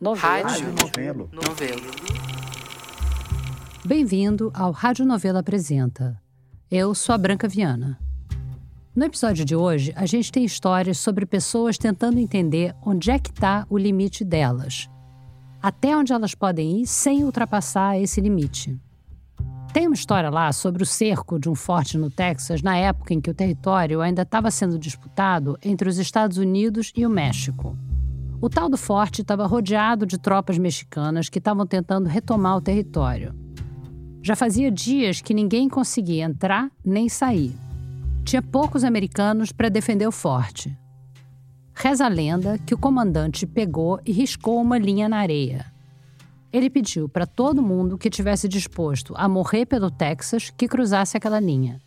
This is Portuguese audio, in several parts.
Novelo. Rádio Novelo. Novelo. Bem-vindo ao Rádio Novela Apresenta. Eu sou a Branca Viana. No episódio de hoje, a gente tem histórias sobre pessoas tentando entender onde é que está o limite delas. Até onde elas podem ir sem ultrapassar esse limite. Tem uma história lá sobre o cerco de um forte no Texas na época em que o território ainda estava sendo disputado entre os Estados Unidos e o México. O tal do forte estava rodeado de tropas mexicanas que estavam tentando retomar o território. Já fazia dias que ninguém conseguia entrar nem sair. Tinha poucos americanos para defender o forte. Reza a lenda que o comandante pegou e riscou uma linha na areia. Ele pediu para todo mundo que tivesse disposto a morrer pelo Texas que cruzasse aquela linha.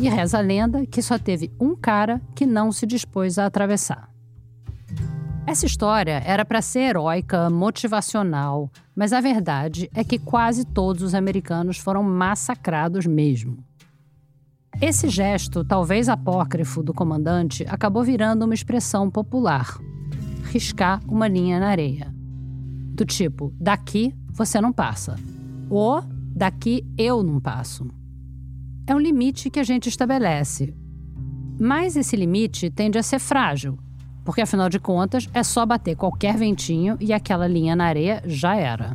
E reza a lenda que só teve um cara que não se dispôs a atravessar. Essa história era para ser heróica, motivacional, mas a verdade é que quase todos os americanos foram massacrados mesmo. Esse gesto, talvez apócrifo, do comandante acabou virando uma expressão popular: riscar uma linha na areia. Do tipo, daqui você não passa. Ou daqui eu não passo. É um limite que a gente estabelece. Mas esse limite tende a ser frágil porque afinal de contas é só bater qualquer ventinho e aquela linha na areia já era.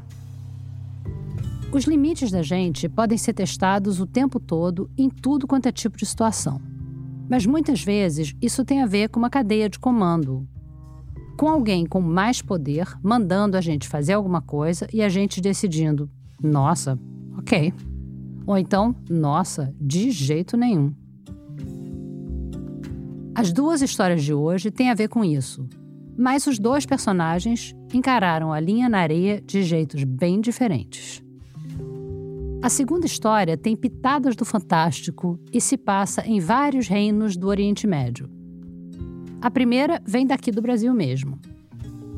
Os limites da gente podem ser testados o tempo todo em tudo quanto é tipo de situação. Mas muitas vezes isso tem a ver com uma cadeia de comando. Com alguém com mais poder mandando a gente fazer alguma coisa e a gente decidindo: nossa, ok. Ou então, nossa, de jeito nenhum. As duas histórias de hoje têm a ver com isso, mas os dois personagens encararam a linha na areia de jeitos bem diferentes. A segunda história tem pitadas do fantástico e se passa em vários reinos do Oriente Médio. A primeira vem daqui do Brasil mesmo.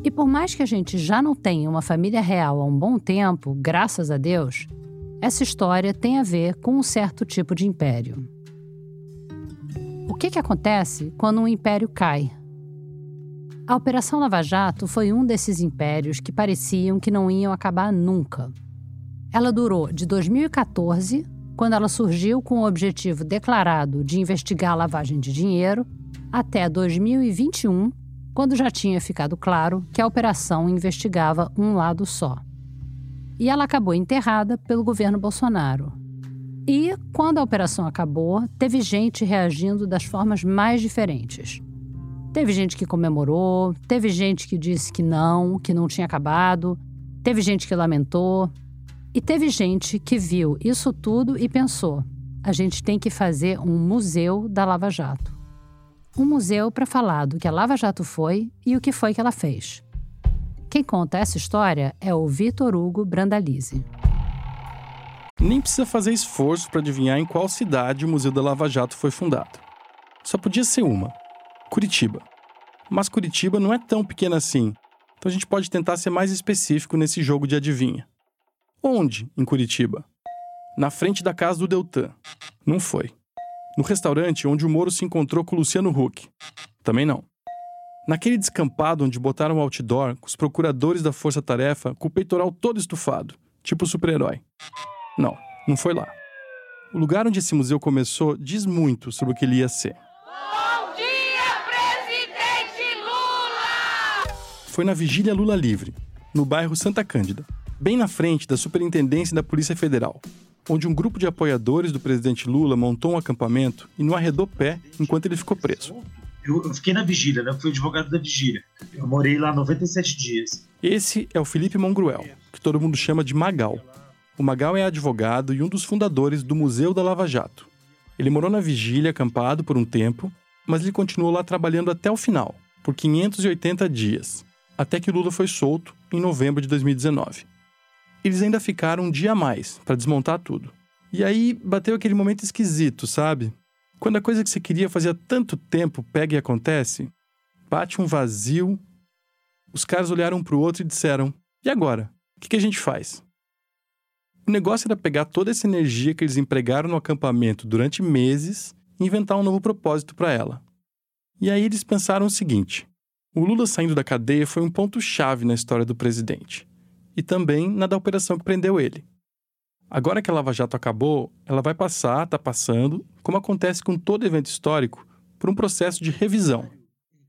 E por mais que a gente já não tenha uma família real há um bom tempo, graças a Deus, essa história tem a ver com um certo tipo de império. O que, que acontece quando um império cai? A Operação Lava Jato foi um desses impérios que pareciam que não iam acabar nunca. Ela durou de 2014, quando ela surgiu com o objetivo declarado de investigar a lavagem de dinheiro, até 2021, quando já tinha ficado claro que a operação investigava um lado só. E ela acabou enterrada pelo governo Bolsonaro, e, quando a operação acabou, teve gente reagindo das formas mais diferentes. Teve gente que comemorou, teve gente que disse que não, que não tinha acabado, teve gente que lamentou, e teve gente que viu isso tudo e pensou: a gente tem que fazer um museu da Lava Jato. Um museu para falar do que a Lava Jato foi e o que foi que ela fez. Quem conta essa história é o Vitor Hugo Brandalize. Nem precisa fazer esforço para adivinhar em qual cidade o Museu da Lava Jato foi fundado. Só podia ser uma: Curitiba. Mas Curitiba não é tão pequena assim, então a gente pode tentar ser mais específico nesse jogo de adivinha. Onde em Curitiba? Na frente da casa do Deltan. Não foi. No restaurante onde o Moro se encontrou com o Luciano Huck. Também não. Naquele descampado onde botaram o outdoor os procuradores da Força Tarefa com o peitoral todo estufado, tipo super-herói. Não, não foi lá. O lugar onde esse museu começou diz muito sobre o que ele ia ser. Bom dia, presidente Lula! Foi na Vigília Lula Livre, no bairro Santa Cândida, bem na frente da Superintendência da Polícia Federal, onde um grupo de apoiadores do presidente Lula montou um acampamento e não arredou pé enquanto ele ficou preso. Eu, fiquei na vigília, né? Eu fui advogado da vigília. Eu morei lá 97 dias. Esse é o Felipe Mongruel, que todo mundo chama de Magal. O Magal é advogado e um dos fundadores do Museu da Lava Jato. Ele morou na Vigília, acampado por um tempo, mas ele continuou lá trabalhando até o final, por 580 dias, até que Lula foi solto em novembro de 2019. Eles ainda ficaram um dia a mais para desmontar tudo. E aí bateu aquele momento esquisito, sabe? Quando a coisa que você queria fazia tanto tempo pega e acontece, bate um vazio. Os caras olharam um para o outro e disseram: E agora? O que a gente faz? O negócio era pegar toda essa energia que eles empregaram no acampamento durante meses e inventar um novo propósito para ela. E aí eles pensaram o seguinte: O Lula saindo da cadeia foi um ponto-chave na história do presidente. E também na da operação que prendeu ele. Agora que a Lava Jato acabou, ela vai passar, está passando, como acontece com todo evento histórico, por um processo de revisão.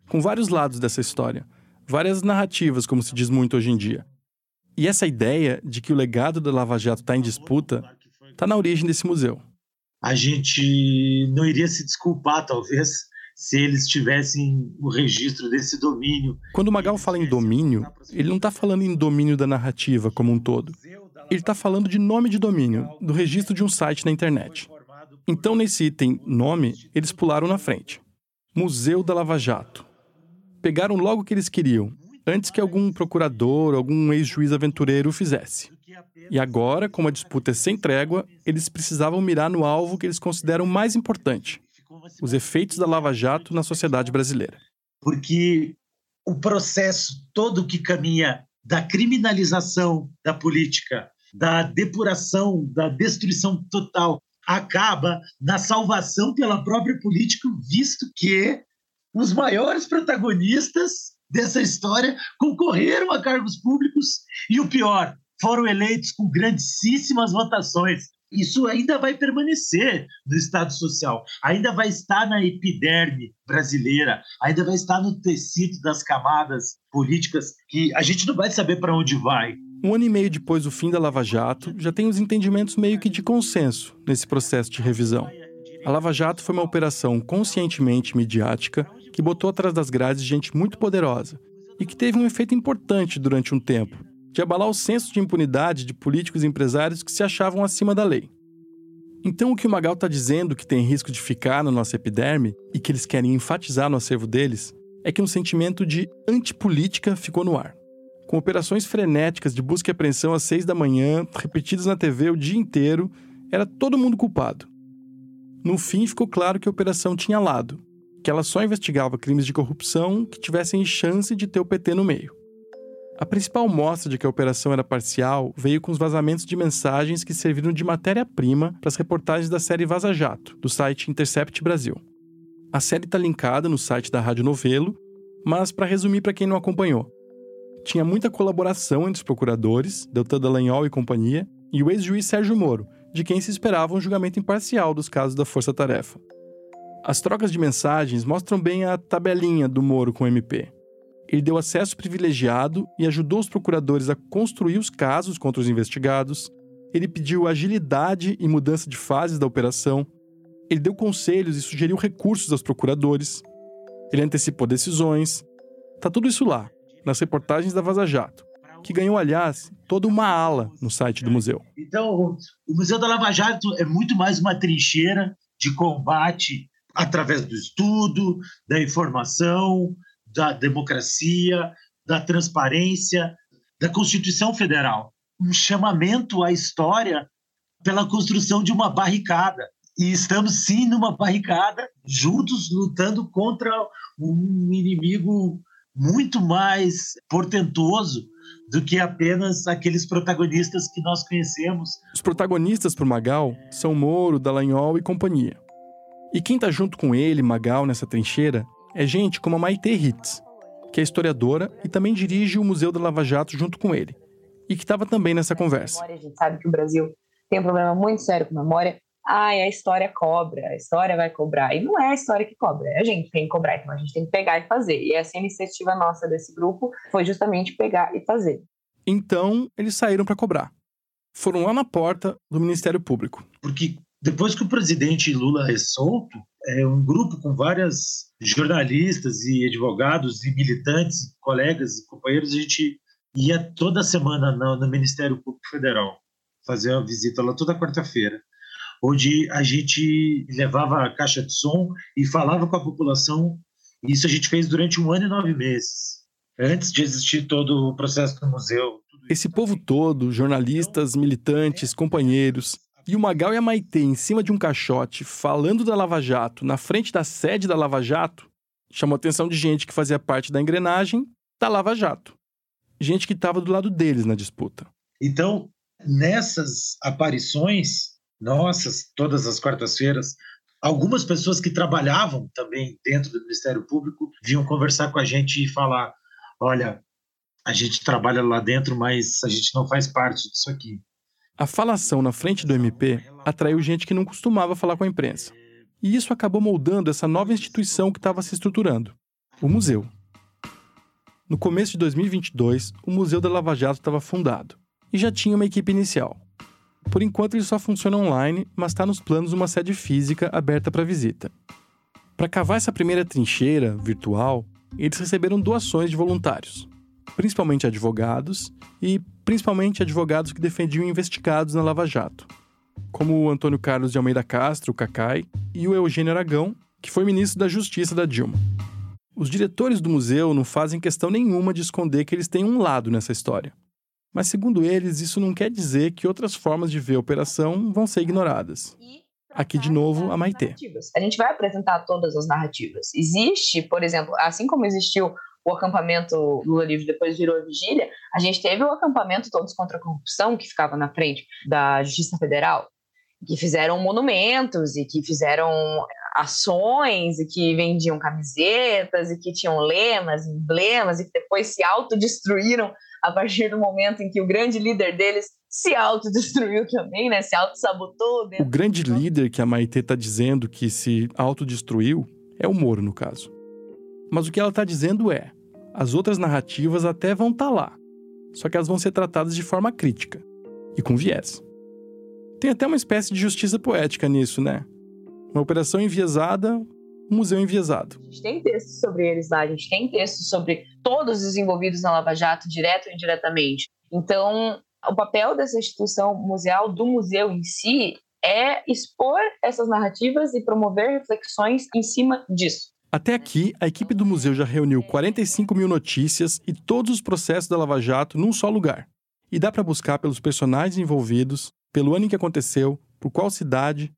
Com vários lados dessa história, várias narrativas, como se diz muito hoje em dia. E essa ideia de que o legado da Lava Jato está em disputa está na origem desse museu. A gente não iria se desculpar, talvez, se eles tivessem o registro desse domínio. Quando o Magal fala em domínio, ele não está falando em domínio da narrativa como um todo. Ele está falando de nome de domínio, do registro de um site na internet. Então, nesse item nome, eles pularam na frente. Museu da Lava Jato. Pegaram logo o que eles queriam, antes que algum procurador, algum ex-juiz aventureiro o fizesse. E agora, como a disputa é sem trégua, eles precisavam mirar no alvo que eles consideram mais importante: os efeitos da Lava Jato na sociedade brasileira. Porque o processo todo que caminha da criminalização da política, da depuração, da destruição total, acaba na salvação pela própria política, visto que os maiores protagonistas dessa história concorreram a cargos públicos e o pior, foram eleitos com grandíssimas votações isso ainda vai permanecer no Estado Social, ainda vai estar na epiderme brasileira, ainda vai estar no tecido das camadas políticas que a gente não vai saber para onde vai. Um ano e meio depois do fim da Lava Jato, já tem os entendimentos meio que de consenso nesse processo de revisão. A Lava Jato foi uma operação conscientemente midiática que botou atrás das grades gente muito poderosa e que teve um efeito importante durante um tempo, de abalar o senso de impunidade de políticos e empresários que se achavam acima da lei. Então, o que o Magal está dizendo que tem risco de ficar na nossa epiderme e que eles querem enfatizar no acervo deles é que um sentimento de antipolítica ficou no ar. Com operações frenéticas de busca e apreensão às seis da manhã, repetidas na TV o dia inteiro, era todo mundo culpado. No fim, ficou claro que a operação tinha lado, que ela só investigava crimes de corrupção que tivessem chance de ter o PT no meio. A principal mostra de que a operação era parcial veio com os vazamentos de mensagens que serviram de matéria-prima para as reportagens da série Vaza Jato, do site Intercept Brasil. A série está linkada no site da Rádio Novelo, mas para resumir para quem não acompanhou, tinha muita colaboração entre os procuradores, Deltan Dallagnol e companhia, e o ex-juiz Sérgio Moro, de quem se esperava um julgamento imparcial dos casos da Força Tarefa. As trocas de mensagens mostram bem a tabelinha do Moro com o MP. Ele deu acesso privilegiado e ajudou os procuradores a construir os casos contra os investigados. Ele pediu agilidade e mudança de fases da operação. Ele deu conselhos e sugeriu recursos aos procuradores. Ele antecipou decisões. Tá tudo isso lá, nas reportagens da Vaza Jato, que ganhou, aliás, toda uma ala no site do museu. Então, o Museu da Lava Jato é muito mais uma trincheira de combate através do estudo, da informação, da democracia, da transparência, da Constituição Federal. Um chamamento à história pela construção de uma barricada. E estamos sim numa barricada, juntos lutando contra um inimigo muito mais portentoso do que apenas aqueles protagonistas que nós conhecemos. Os protagonistas para Magal são Moro, Dallagnol e companhia. E quem está junto com ele, Magal, nessa trincheira, é gente como a Maite Hitz, que é historiadora e também dirige o Museu da Lava Jato junto com ele, e que estava também nessa conversa. A gente sabe que o Brasil tem um problema muito sério com memória. Ah, a história cobra, a história vai cobrar. E não é a história que cobra, é a gente que tem que cobrar, então a gente tem que pegar e fazer. E essa iniciativa nossa desse grupo foi justamente pegar e fazer. Então, eles saíram para cobrar. Foram lá na porta do Ministério Público. Porque depois que o presidente Lula é solto, é um grupo com várias jornalistas e advogados e militantes, colegas e companheiros, a gente ia toda semana no, no Ministério Público Federal fazer uma visita lá toda quarta-feira, onde a gente levava a caixa de som e falava com a população. Isso a gente fez durante um ano e nove meses, antes de existir todo o processo do museu. Esse povo todo, jornalistas, militantes, companheiros, e o Magal e a Maitê em cima de um caixote falando da Lava Jato na frente da sede da Lava Jato chamou a atenção de gente que fazia parte da engrenagem da Lava Jato. Gente que estava do lado deles na disputa. Então, nessas aparições nossas, todas as quartas-feiras, Algumas pessoas que trabalhavam também dentro do Ministério Público vinham conversar com a gente e falar: olha, a gente trabalha lá dentro, mas a gente não faz parte disso aqui. A falação na frente do MP atraiu gente que não costumava falar com a imprensa. E isso acabou moldando essa nova instituição que estava se estruturando o museu. No começo de 2022, o Museu da Lava Jato estava fundado e já tinha uma equipe inicial. Por enquanto, ele só funciona online, mas está nos planos uma sede física aberta para visita. Para cavar essa primeira trincheira virtual, eles receberam doações de voluntários, principalmente advogados e principalmente advogados que defendiam investigados na Lava Jato, como o Antônio Carlos de Almeida Castro, o Cacai, e o Eugênio Aragão, que foi ministro da Justiça da Dilma. Os diretores do museu não fazem questão nenhuma de esconder que eles têm um lado nessa história. Mas, segundo eles, isso não quer dizer que outras formas de ver a operação vão ser ignoradas. Aqui, de novo, a Maitê. A gente vai apresentar todas as narrativas. Existe, por exemplo, assim como existiu o acampamento Lula Livre depois virou a vigília, a gente teve o acampamento Todos contra a Corrupção, que ficava na frente da Justiça Federal, que fizeram monumentos e que fizeram ações e que vendiam camisetas e que tinham lemas, emblemas e que depois se autodestruíram a partir do momento em que o grande líder deles se autodestruiu também, né? Se autossabotou. O grande líder que a Maitê está dizendo que se autodestruiu é o Moro, no caso. Mas o que ela está dizendo é: as outras narrativas até vão estar tá lá, só que elas vão ser tratadas de forma crítica e com viés. Tem até uma espécie de justiça poética nisso, né? Uma operação enviesada, um museu enviesado. A gente tem textos sobre eles lá, a gente tem textos sobre todos os envolvidos na Lava Jato, direto ou indiretamente. Então, o papel dessa instituição museal, do museu em si, é expor essas narrativas e promover reflexões em cima disso. Até aqui, a equipe do museu já reuniu 45 mil notícias e todos os processos da Lava Jato num só lugar. E dá para buscar pelos personagens envolvidos, pelo ano em que aconteceu, por qual cidade.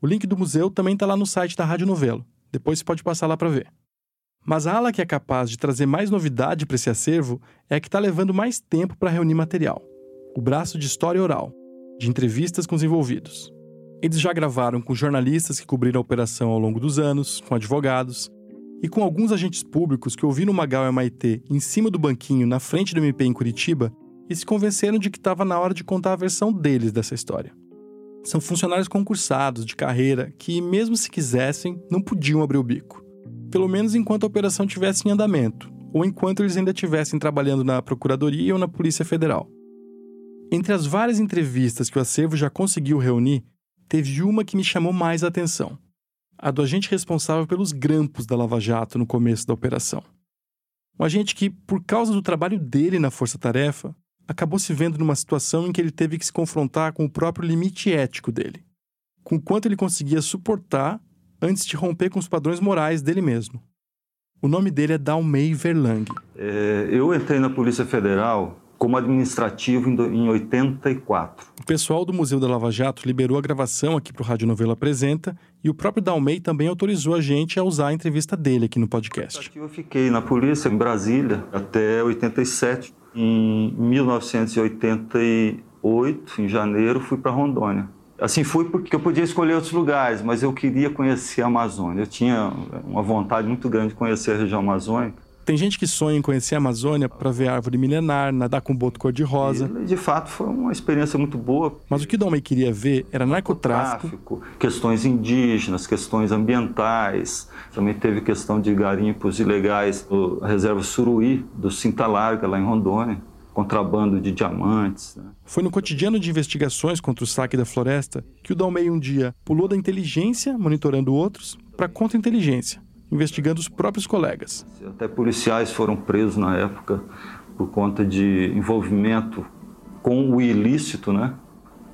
O link do museu também está lá no site da Rádio Novelo. Depois você pode passar lá para ver. Mas a ala que é capaz de trazer mais novidade para esse acervo é a que está levando mais tempo para reunir material. O braço de história oral, de entrevistas com os envolvidos. Eles já gravaram com jornalistas que cobriram a operação ao longo dos anos, com advogados e com alguns agentes públicos que ouviram o Magal e a Maitê em cima do banquinho na frente do MP em Curitiba e se convenceram de que estava na hora de contar a versão deles dessa história. São funcionários concursados de carreira que, mesmo se quisessem, não podiam abrir o bico. Pelo menos enquanto a operação estivesse em andamento, ou enquanto eles ainda estivessem trabalhando na Procuradoria ou na Polícia Federal. Entre as várias entrevistas que o acervo já conseguiu reunir, teve uma que me chamou mais a atenção: a do agente responsável pelos grampos da Lava Jato no começo da operação. Um agente que, por causa do trabalho dele na Força Tarefa, acabou se vendo numa situação em que ele teve que se confrontar com o próprio limite ético dele, com quanto ele conseguia suportar antes de romper com os padrões morais dele mesmo. O nome dele é Dalmei Verlang. É, eu entrei na Polícia Federal como administrativo em 84. O pessoal do Museu da Lava Jato liberou a gravação aqui para o Rádio Novela Apresenta e o próprio Dalmei também autorizou a gente a usar a entrevista dele aqui no podcast. Eu fiquei na polícia em Brasília até 87. Em 1988, em janeiro, fui para Rondônia. Assim, fui porque eu podia escolher outros lugares, mas eu queria conhecer a Amazônia. Eu tinha uma vontade muito grande de conhecer a região amazônica. Tem gente que sonha em conhecer a Amazônia para ver árvore milenar, nadar com boto cor-de-rosa. De fato, foi uma experiência muito boa. Mas o que Dalmei queria ver era narcotráfico. narcotráfico, questões indígenas, questões ambientais. Também teve questão de garimpos ilegais na reserva Suruí, do Cinta Larga, lá em Rondônia. Contrabando de diamantes. Né? Foi no cotidiano de investigações contra o saque da floresta que o Dalmei um dia pulou da inteligência, monitorando outros, para contra-inteligência investigando os próprios colegas. Até policiais foram presos na época por conta de envolvimento com o ilícito, né?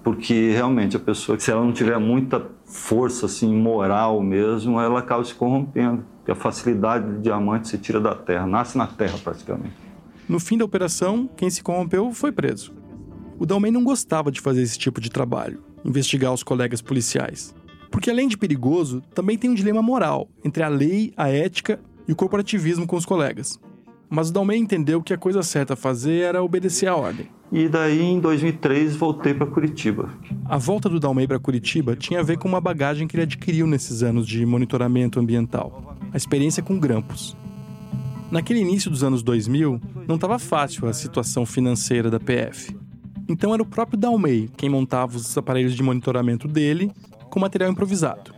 Porque realmente a pessoa, se ela não tiver muita força assim moral mesmo, ela acaba se corrompendo. Porque a facilidade de diamante se tira da terra, nasce na terra praticamente. No fim da operação, quem se corrompeu foi preso. O Dalmei não gostava de fazer esse tipo de trabalho, investigar os colegas policiais. Porque além de perigoso, também tem um dilema moral entre a lei, a ética e o corporativismo com os colegas. Mas o Dalmei entendeu que a coisa certa a fazer era obedecer à ordem. E daí, em 2003, voltei para Curitiba. A volta do Dalmei para Curitiba tinha a ver com uma bagagem que ele adquiriu nesses anos de monitoramento ambiental, a experiência com grampos. Naquele início dos anos 2000, não estava fácil a situação financeira da PF. Então era o próprio Dalmei quem montava os aparelhos de monitoramento dele com material improvisado.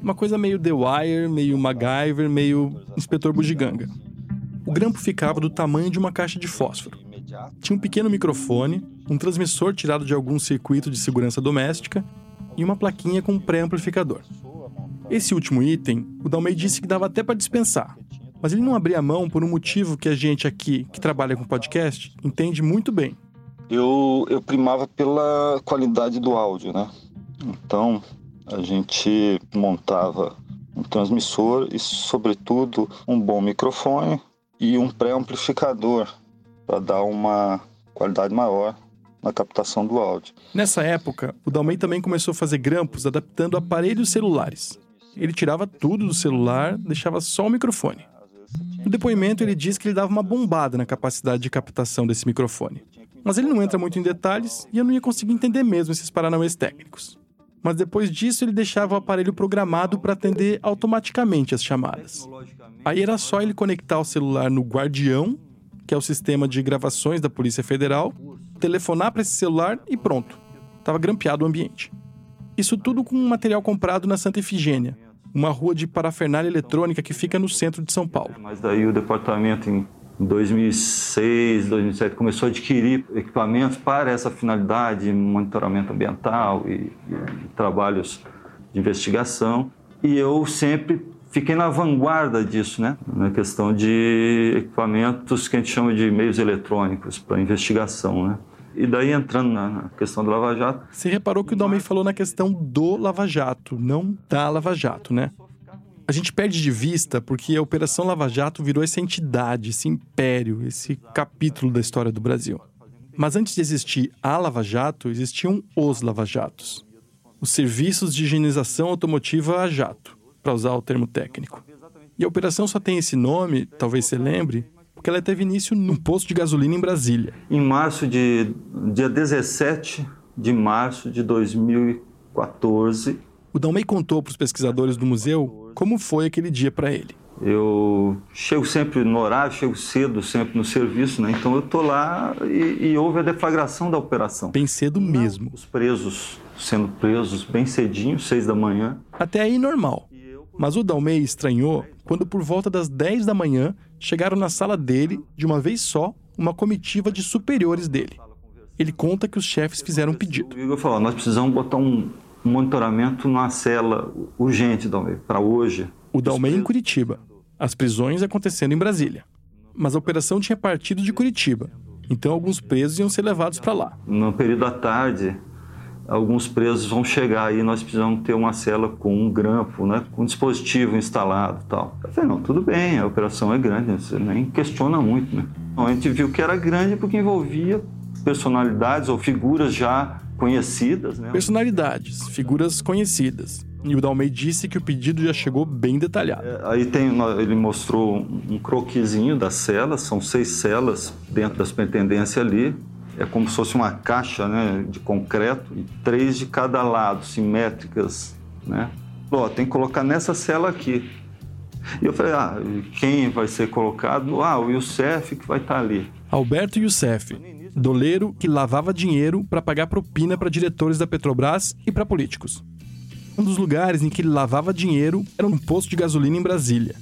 Uma coisa meio The Wire, meio MacGyver, meio Inspetor Bugiganga. O grampo ficava do tamanho de uma caixa de fósforo. Tinha um pequeno microfone, um transmissor tirado de algum circuito de segurança doméstica e uma plaquinha com um pré-amplificador. Esse último item, o Dalmei disse que dava até para dispensar, mas ele não abria mão por um motivo que a gente aqui, que trabalha com podcast, entende muito bem. Eu, eu primava pela qualidade do áudio, né? Então, a gente montava um transmissor e, sobretudo, um bom microfone e um pré-amplificador para dar uma qualidade maior na captação do áudio. Nessa época, o Dalmei também começou a fazer grampos adaptando aparelhos celulares. Ele tirava tudo do celular, deixava só o microfone. No depoimento, ele diz que ele dava uma bombada na capacidade de captação desse microfone. Mas ele não entra muito em detalhes e eu não ia conseguir entender mesmo esses paranauês técnicos. Mas depois disso, ele deixava o aparelho programado para atender automaticamente as chamadas. Aí era só ele conectar o celular no Guardião, que é o sistema de gravações da Polícia Federal, telefonar para esse celular e pronto. Estava grampeado o ambiente. Isso tudo com um material comprado na Santa Efigênia, uma rua de parafernália eletrônica que fica no centro de São Paulo. Mas daí o departamento 2006, 2007 começou a adquirir equipamentos para essa finalidade, monitoramento ambiental e, e trabalhos de investigação. E eu sempre fiquei na vanguarda disso, né? Na questão de equipamentos que a gente chama de meios eletrônicos para investigação, né? E daí entrando na questão do Lava Jato. Você reparou que o Dalmei falou na questão do Lava Jato, não da Lava Jato, né? A gente perde de vista porque a Operação Lava Jato virou essa entidade, esse império, esse capítulo da história do Brasil. Mas antes de existir a Lava Jato, existiam os Lava Jatos. Os serviços de higienização automotiva a jato, para usar o termo técnico. E a operação só tem esse nome, talvez você lembre, porque ela teve início num posto de gasolina em Brasília. Em março de dia 17 de março de 2014, o Dalmei contou para os pesquisadores do museu como foi aquele dia para ele. Eu chego sempre no horário, chego cedo sempre no serviço, né? Então eu tô lá e, e houve a deflagração da operação. Bem cedo mesmo. Os presos sendo presos bem cedinho, seis da manhã. Até aí normal. Mas o Dalmei estranhou quando, por volta das 10 da manhã, chegaram na sala dele, de uma vez só, uma comitiva de superiores dele. Ele conta que os chefes fizeram um pedido. O Igor falou: nós precisamos botar um monitoramento numa cela urgente, Dalmei, para hoje. O Dalmei em Curitiba. As prisões acontecendo em Brasília. Mas a operação tinha partido de Curitiba. Então alguns presos iam ser levados para lá. No período da tarde, alguns presos vão chegar e nós precisamos ter uma cela com um grampo, né, com um dispositivo instalado tal. Eu falei, não, tudo bem, a operação é grande, você nem questiona muito, né? Então, a gente viu que era grande porque envolvia personalidades ou figuras já conhecidas, né? Personalidades, figuras conhecidas. E o Dalmei disse que o pedido já chegou bem detalhado. É, aí tem, ele mostrou um croquisinho das celas, são seis celas dentro da superintendência ali, é como se fosse uma caixa né, de concreto e três de cada lado, simétricas, né? Ó, tem que colocar nessa cela aqui. E eu falei, ah, quem vai ser colocado? Ah, o Youssef que vai estar ali. Alberto Youssef, doleiro que lavava dinheiro para pagar propina para diretores da Petrobras e para políticos. Um dos lugares em que ele lavava dinheiro era um posto de gasolina em Brasília.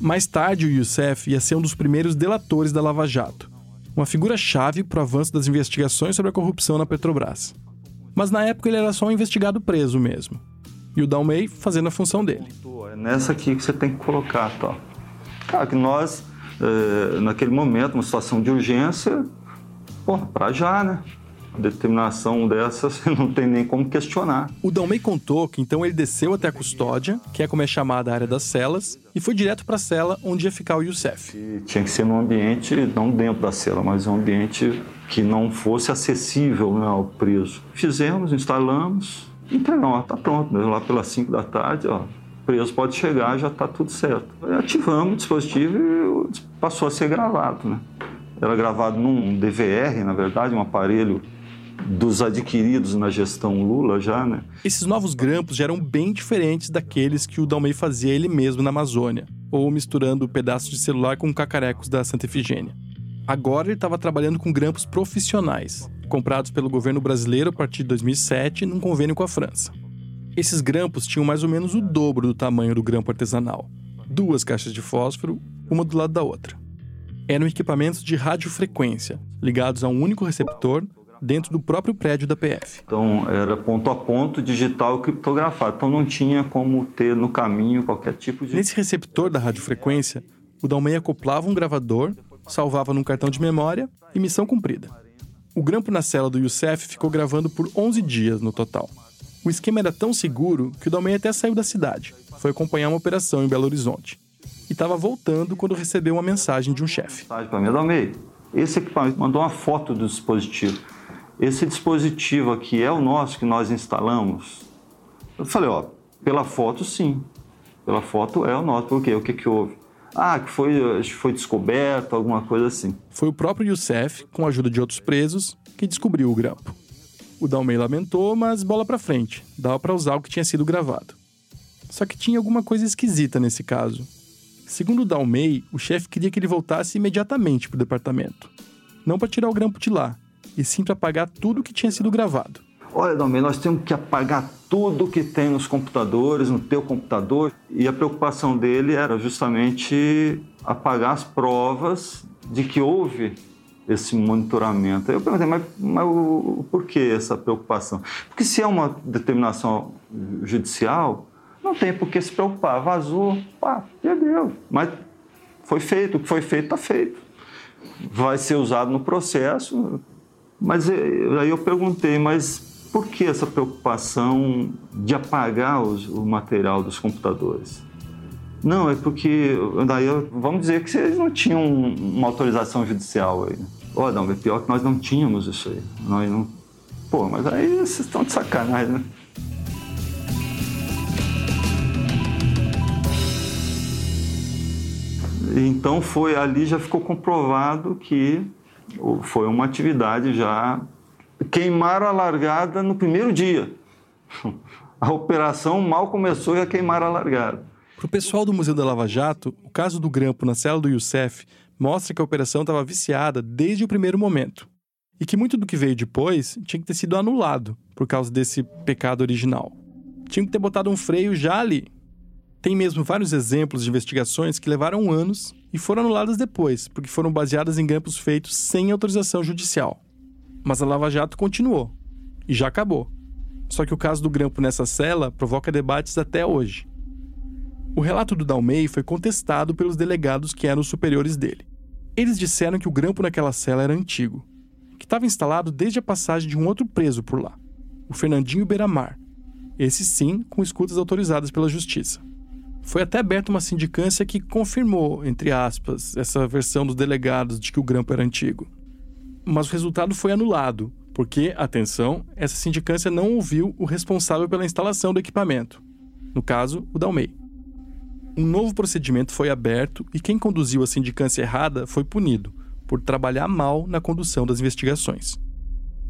Mais tarde, o Youssef ia ser um dos primeiros delatores da Lava Jato uma figura-chave para o avanço das investigações sobre a corrupção na Petrobras. Mas na época ele era só um investigado preso mesmo. E o Dalmei fazendo a função dele. É nessa aqui que você tem que colocar, tá? Cara, que nós, é, naquele momento, uma situação de urgência, porra, pra já, né? determinação dessas não tem nem como questionar. O Dalmei contou que então ele desceu até a custódia, que é como é chamada a área das celas, e foi direto para a cela onde ia ficar o Youssef. E tinha que ser num ambiente, não dentro da cela, mas um ambiente que não fosse acessível né, ao preso. Fizemos, instalamos, entregamos, tá pronto, né? lá pelas 5 da tarde, ó, preso pode chegar, já está tudo certo. Ativamos o dispositivo e passou a ser gravado, né? Era gravado num DVR, na verdade, um aparelho dos adquiridos na gestão Lula já, né? Esses novos grampos já eram bem diferentes daqueles que o Dalmei fazia ele mesmo na Amazônia, ou misturando pedaços de celular com cacarecos da Santa Efigênia. Agora ele estava trabalhando com grampos profissionais, comprados pelo governo brasileiro a partir de 2007 num convênio com a França. Esses grampos tinham mais ou menos o dobro do tamanho do grampo artesanal. Duas caixas de fósforo, uma do lado da outra. Eram equipamentos de radiofrequência, ligados a um único receptor dentro do próprio prédio da PF. Então era ponto a ponto, digital e criptografado. Então não tinha como ter no caminho qualquer tipo de. Nesse receptor da radiofrequência, o Dalmei acoplava um gravador, salvava num cartão de memória e missão cumprida. O grampo na cela do Youssef ficou gravando por 11 dias no total. O esquema era tão seguro que o Dalmei até saiu da cidade. Foi acompanhar uma operação em Belo Horizonte. E estava voltando quando recebeu uma mensagem de um chefe. Para mim, Dalmei, esse equipamento mandou uma foto do dispositivo. Esse dispositivo aqui é o nosso que nós instalamos? Eu falei, ó, pela foto sim. Pela foto é o nosso. Por quê? O que, que houve? Ah, que foi, foi descoberto, alguma coisa assim. Foi o próprio Youssef, com a ajuda de outros presos, que descobriu o grampo. O Dalmei lamentou, mas bola para frente. Dava para usar o que tinha sido gravado. Só que tinha alguma coisa esquisita nesse caso. Segundo o Dalmei, o chefe queria que ele voltasse imediatamente para o departamento. Não para tirar o grampo de lá, e sim para apagar tudo que tinha sido gravado. Olha, Dalmei, nós temos que apagar tudo que tem nos computadores, no teu computador. E a preocupação dele era justamente apagar as provas de que houve esse monitoramento. Eu perguntei, mas, mas o, por que essa preocupação? Porque se é uma determinação judicial, não tem por que se preocupar. Vazou, pá, perdeu. Mas foi feito, o que foi feito está feito. Vai ser usado no processo. Mas eh, aí eu perguntei, mas por que essa preocupação de apagar os, o material dos computadores? Não, é porque daí vamos dizer que vocês não tinham uma autorização judicial aí. Olha, não, é pior que nós não tínhamos isso aí. Nós não. Pô, mas aí vocês estão de sacanagem, né? Então foi ali já ficou comprovado que foi uma atividade já queimaram a largada no primeiro dia. A operação mal começou e a queimaram a largada. Para o pessoal do Museu da Lava Jato, o caso do grampo na cela do Youssef mostra que a operação estava viciada desde o primeiro momento. E que muito do que veio depois tinha que ter sido anulado por causa desse pecado original. Tinha que ter botado um freio já ali. Tem mesmo vários exemplos de investigações que levaram anos e foram anuladas depois, porque foram baseadas em grampos feitos sem autorização judicial. Mas a Lava Jato continuou. E já acabou. Só que o caso do grampo nessa cela provoca debates até hoje. O relato do Dalmei foi contestado pelos delegados que eram os superiores dele. Eles disseram que o grampo naquela cela era antigo, que estava instalado desde a passagem de um outro preso por lá, o Fernandinho Beiramar. Esse sim, com escutas autorizadas pela justiça. Foi até aberta uma sindicância que confirmou, entre aspas, essa versão dos delegados de que o grampo era antigo mas o resultado foi anulado, porque, atenção, essa sindicância não ouviu o responsável pela instalação do equipamento, no caso, o Dalmei. Um novo procedimento foi aberto e quem conduziu a sindicância errada foi punido por trabalhar mal na condução das investigações.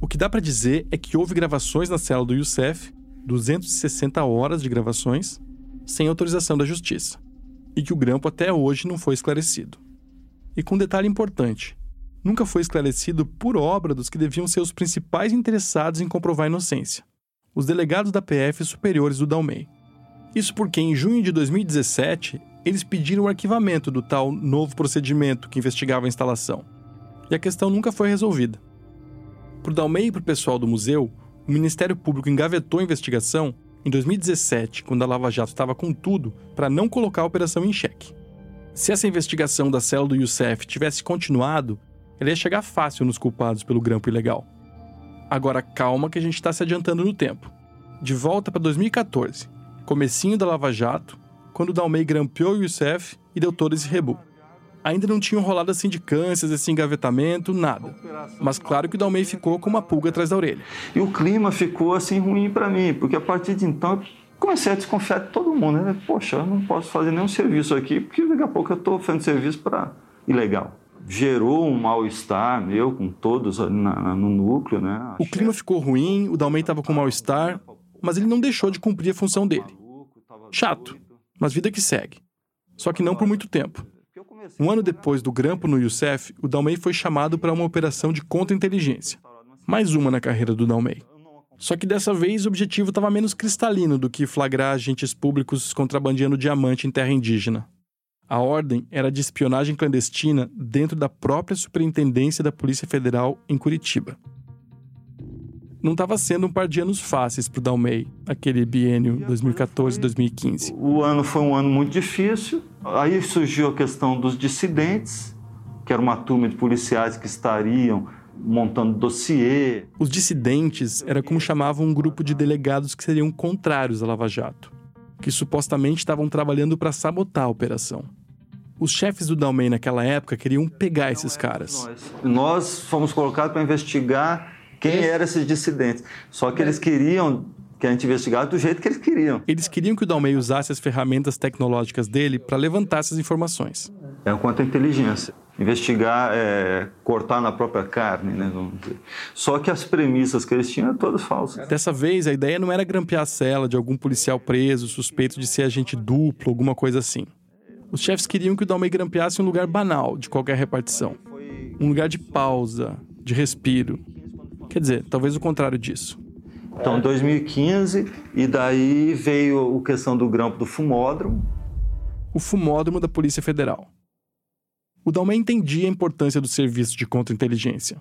O que dá para dizer é que houve gravações na cela do Youssef, 260 horas de gravações, sem autorização da justiça, e que o grampo até hoje não foi esclarecido. E com um detalhe importante: nunca foi esclarecido por obra dos que deviam ser os principais interessados em comprovar a inocência, os delegados da PF superiores do Dalmei. Isso porque, em junho de 2017, eles pediram o arquivamento do tal novo procedimento que investigava a instalação. E a questão nunca foi resolvida. Para o Dalmei e para o pessoal do museu, o Ministério Público engavetou a investigação em 2017, quando a Lava Jato estava com tudo para não colocar a operação em xeque. Se essa investigação da cela do Youssef tivesse continuado, ele ia chegar fácil nos culpados pelo grampo ilegal. Agora calma que a gente está se adiantando no tempo. De volta para 2014, comecinho da Lava Jato, quando Dalmei grampeou o Youssef e deu todo esse rebu. Ainda não tinham rolado as sindicâncias, esse engavetamento, nada. Mas claro que o Dalmei ficou com uma pulga atrás da orelha. E o clima ficou assim ruim para mim, porque a partir de então Comecei a desconfiar de todo mundo. Né? Poxa, eu não posso fazer nenhum serviço aqui, porque daqui a pouco eu estou fazendo serviço para ilegal. Gerou um mal-estar meu com todos na, no núcleo. Né? O clima ficou ruim, o Dalmei estava com mal-estar, mas ele não deixou de cumprir a função dele. Chato, mas vida que segue. Só que não por muito tempo. Um ano depois do grampo no Youssef, o Dalmei foi chamado para uma operação de contra-inteligência. Mais uma na carreira do Dalmei. Só que dessa vez o objetivo estava menos cristalino do que flagrar agentes públicos contrabandeando diamante em terra indígena. A ordem era de espionagem clandestina dentro da própria Superintendência da Polícia Federal em Curitiba. Não estava sendo um par de anos fáceis para o Dalmei, aquele biênio 2014-2015. O ano foi um ano muito difícil. Aí surgiu a questão dos dissidentes, que era uma turma de policiais que estariam montando dossiê. Os dissidentes era como chamavam um grupo de delegados que seriam contrários à Lava Jato, que supostamente estavam trabalhando para sabotar a operação. Os chefes do Dalmei naquela época queriam pegar esses caras. Nós fomos colocados para investigar quem eram esses dissidentes. Só que eles queriam que a gente investigasse do jeito que eles queriam. Eles queriam que o Dalmei usasse as ferramentas tecnológicas dele para levantar essas informações. É quanto à inteligência. Investigar, é, cortar na própria carne, né? Só que as premissas que eles tinham eram todas falsas. Dessa vez, a ideia não era grampear a cela de algum policial preso, suspeito de ser agente duplo, alguma coisa assim. Os chefes queriam que o Dalmei grampeasse um lugar banal de qualquer repartição. Um lugar de pausa, de respiro. Quer dizer, talvez o contrário disso. Então, 2015, e daí veio a questão do grampo do fumódromo. O fumódromo da Polícia Federal. O Dalmé entendia a importância do serviço de contra-inteligência.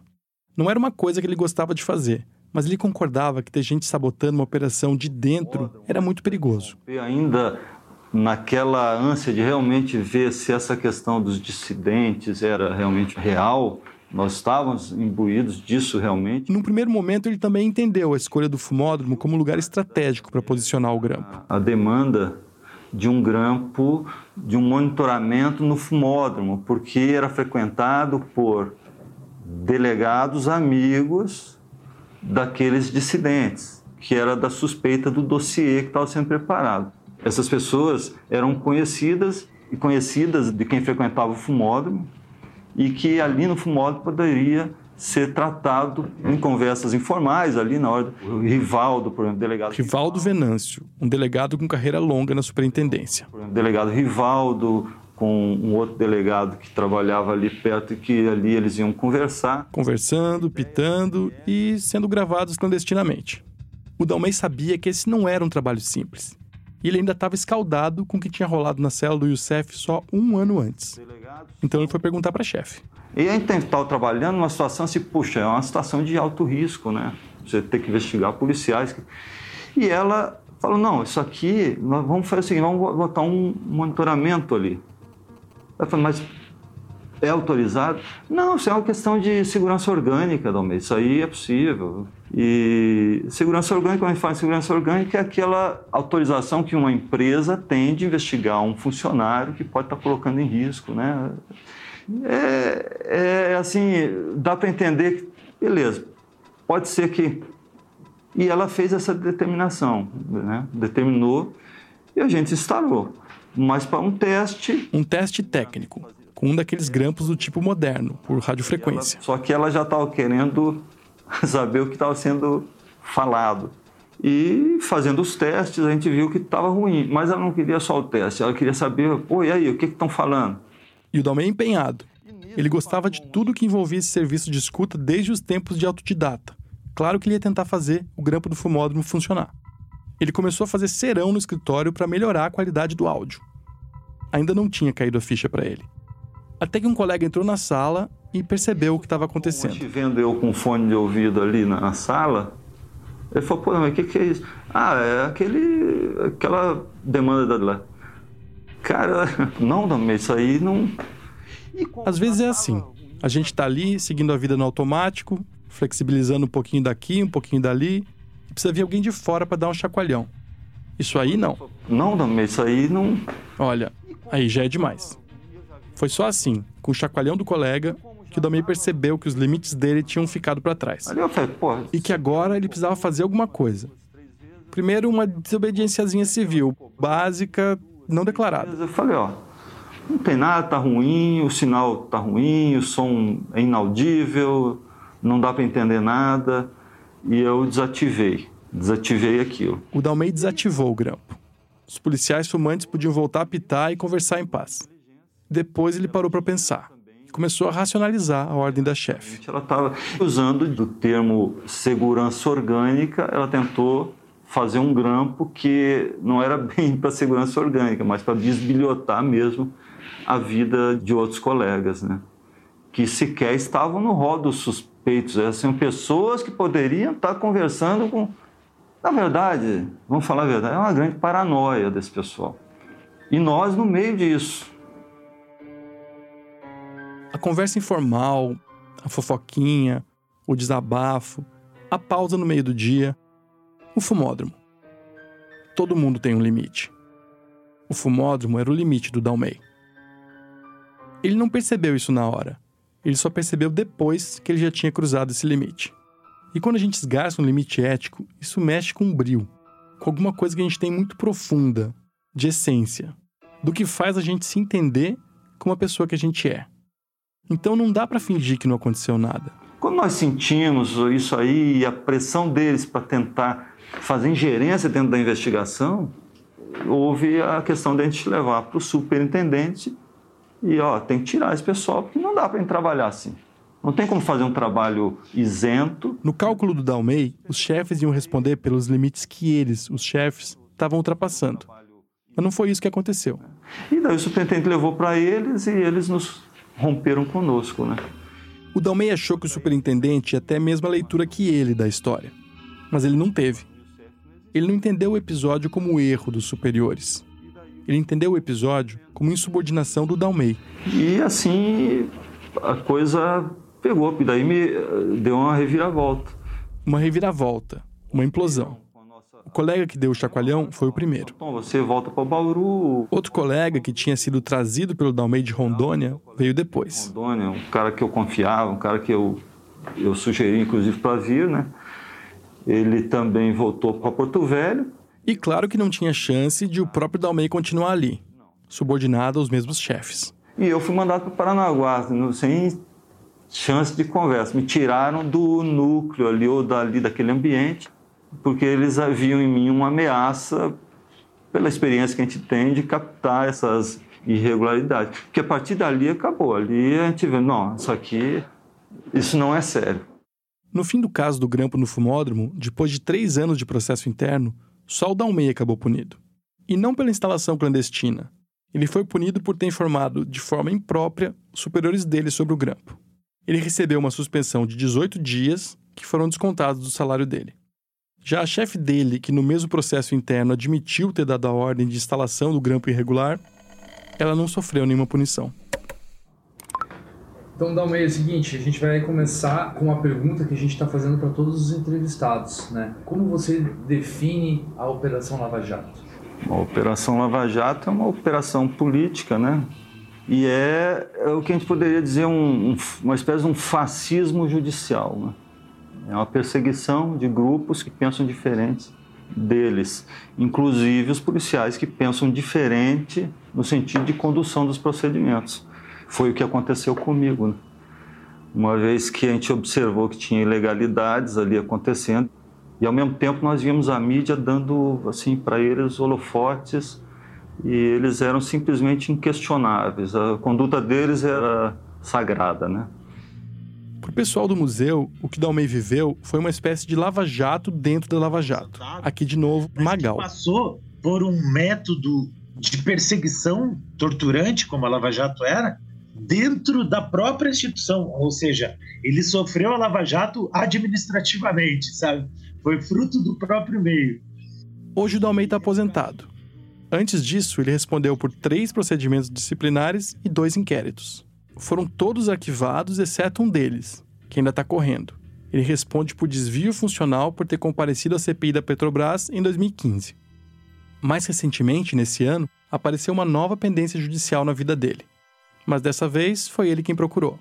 Não era uma coisa que ele gostava de fazer, mas ele concordava que ter gente sabotando uma operação de dentro era muito perigoso. E ainda naquela ânsia de realmente ver se essa questão dos dissidentes era realmente real, nós estávamos imbuídos disso realmente. Num primeiro momento, ele também entendeu a escolha do fumódromo como lugar estratégico para posicionar o grampo. A demanda de um grampo, de um monitoramento no fumódromo, porque era frequentado por delegados amigos daqueles dissidentes, que era da suspeita do dossiê que estava sendo preparado. Essas pessoas eram conhecidas e conhecidas de quem frequentava o fumódromo e que ali no fumódromo poderia ser tratado em conversas informais ali na hora. O Rivaldo, por exemplo, delegado. Rivaldo Venâncio, um delegado com carreira longa na superintendência. Por exemplo, delegado Rivaldo, com um outro delegado que trabalhava ali perto e que ali eles iam conversar. Conversando, pitando e sendo gravados clandestinamente. O Dalmei sabia que esse não era um trabalho simples. E ele ainda estava escaldado com o que tinha rolado na cela do Youssef só um ano antes. Então ele foi perguntar para a chefe. E a gente estava trabalhando numa situação assim, puxa, é uma situação de alto risco, né? Você tem que investigar policiais. E ela falou, não, isso aqui, nós vamos fazer o seguinte, vamos botar um monitoramento ali. Eu falei, mas é autorizado? Não, isso é uma questão de segurança orgânica, Dalmei. Isso aí é possível. E segurança orgânica, quando a gente fala em segurança orgânica, é aquela autorização que uma empresa tem de investigar um funcionário que pode estar colocando em risco, né? É, é assim, dá para entender que, beleza, pode ser que. E ela fez essa determinação, né? determinou e a gente instalou. Mas para um teste. Um teste técnico, com um daqueles grampos do tipo moderno, por radiofrequência. Ela, só que ela já estava querendo saber o que estava sendo falado. E fazendo os testes, a gente viu que estava ruim. Mas ela não queria só o teste, ela queria saber, pô, e aí, o que estão falando? E o Dalmei é empenhado. Ele gostava de tudo que envolvia esse serviço de escuta desde os tempos de autodidata. Claro que ele ia tentar fazer o grampo do fumódromo funcionar. Ele começou a fazer serão no escritório para melhorar a qualidade do áudio. Ainda não tinha caído a ficha para ele. Até que um colega entrou na sala e percebeu o que estava acontecendo. Vendo eu com fone de ouvido ali na sala, ele falou: pô, mas o que, que é isso? Ah, é aquele, aquela demanda da lá. Cara, não, não, isso aí não. Às vezes é assim. A gente tá ali, seguindo a vida no automático, flexibilizando um pouquinho daqui, um pouquinho dali, e precisa vir alguém de fora para dar um chacoalhão. Isso aí não. Não, não, isso aí não. Olha, aí já é demais. Foi só assim, com o chacoalhão do colega, que o Domei percebeu que os limites dele tinham ficado para trás. E que agora ele precisava fazer alguma coisa Primeiro, uma desobediênciazinha civil, básica, não declarada. Eu falei, ó, não tem nada, tá ruim, o sinal tá ruim, o som é inaudível, não dá para entender nada, e eu desativei, desativei aquilo. O Dalmei desativou o grampo. Os policiais fumantes podiam voltar a pitar e conversar em paz. Depois ele parou para pensar e começou a racionalizar a ordem da chefe. Ela estava usando do termo segurança orgânica, ela tentou fazer um grampo que não era bem para segurança orgânica, mas para bisbilhotar mesmo a vida de outros colegas, né? que sequer estavam no rol dos suspeitos. São pessoas que poderiam estar conversando com. Na verdade, vamos falar a verdade, é uma grande paranoia desse pessoal. E nós no meio disso. A conversa informal, a fofoquinha, o desabafo, a pausa no meio do dia, o fumódromo. Todo mundo tem um limite. O fumódromo era o limite do Dalmei. Ele não percebeu isso na hora. Ele só percebeu depois que ele já tinha cruzado esse limite. E quando a gente esgarça um limite ético, isso mexe com um brilho, com alguma coisa que a gente tem muito profunda, de essência, do que faz a gente se entender como a pessoa que a gente é. Então não dá para fingir que não aconteceu nada. Quando nós sentimos isso aí e a pressão deles para tentar fazer ingerência dentro da investigação, houve a questão de a gente levar para o superintendente e ó, tem que tirar esse pessoal porque não dá para trabalhar assim. Não tem como fazer um trabalho isento. No cálculo do Dalmei, os chefes iam responder pelos limites que eles, os chefes, estavam ultrapassando. Mas não foi isso que aconteceu. E daí o superintendente levou para eles e eles nos romperam conosco, né? O Dalmei achou que o superintendente tinha até a mesma leitura que ele da história. Mas ele não teve. Ele não entendeu o episódio como erro dos superiores. Ele entendeu o episódio como insubordinação do Dalmei. E assim a coisa pegou, e daí me deu uma reviravolta. Uma reviravolta, uma implosão. O colega que deu o chacoalhão foi o primeiro. Então você volta para Bauru. Outro colega que tinha sido trazido pelo Dalmei de Rondônia veio depois. Rondônia, um cara que eu confiava, um cara que eu, eu sugeri inclusive para vir, né? Ele também voltou para Porto Velho. E claro que não tinha chance de o próprio Dalmei continuar ali, subordinado aos mesmos chefes. E eu fui mandado para Paranaguá, sem chance de conversa. Me tiraram do núcleo ali ou dali daquele ambiente, porque eles haviam em mim uma ameaça pela experiência que a gente tem de captar essas irregularidades. Porque a partir dali acabou. Ali a gente vê, não, isso aqui, isso não é sério. No fim do caso do grampo no fumódromo, depois de três anos de processo interno, só o Dalmei acabou punido. E não pela instalação clandestina. Ele foi punido por ter informado, de forma imprópria, superiores dele sobre o grampo. Ele recebeu uma suspensão de 18 dias, que foram descontados do salário dele. Já a chefe dele, que no mesmo processo interno admitiu ter dado a ordem de instalação do grampo irregular, ela não sofreu nenhuma punição. Então, Dalmei, é o seguinte, a gente vai começar com uma pergunta que a gente está fazendo para todos os entrevistados, né? Como você define a Operação Lava Jato? A Operação Lava Jato é uma operação política, né? E é, é o que a gente poderia dizer um, um, uma espécie de um fascismo judicial, né? É uma perseguição de grupos que pensam diferentes deles, inclusive os policiais que pensam diferente no sentido de condução dos procedimentos. Foi o que aconteceu comigo. Né? Uma vez que a gente observou que tinha ilegalidades ali acontecendo, e ao mesmo tempo nós vimos a mídia dando assim para eles holofotes e eles eram simplesmente inquestionáveis. A conduta deles era sagrada, né? Pessoal do museu, o que Dalmei viveu foi uma espécie de lava-jato dentro da lava-jato. Aqui de novo, Magal. Passou por um método de perseguição torturante, como a Lava Jato era, dentro da própria instituição, ou seja, ele sofreu a Lava Jato administrativamente, sabe? Foi fruto do próprio meio. Hoje o Dalmei está aposentado. Antes disso, ele respondeu por três procedimentos disciplinares e dois inquéritos. Foram todos arquivados, exceto um deles, que ainda está correndo. Ele responde por desvio funcional por ter comparecido à CPI da Petrobras em 2015. Mais recentemente, nesse ano, apareceu uma nova pendência judicial na vida dele mas dessa vez foi ele quem procurou.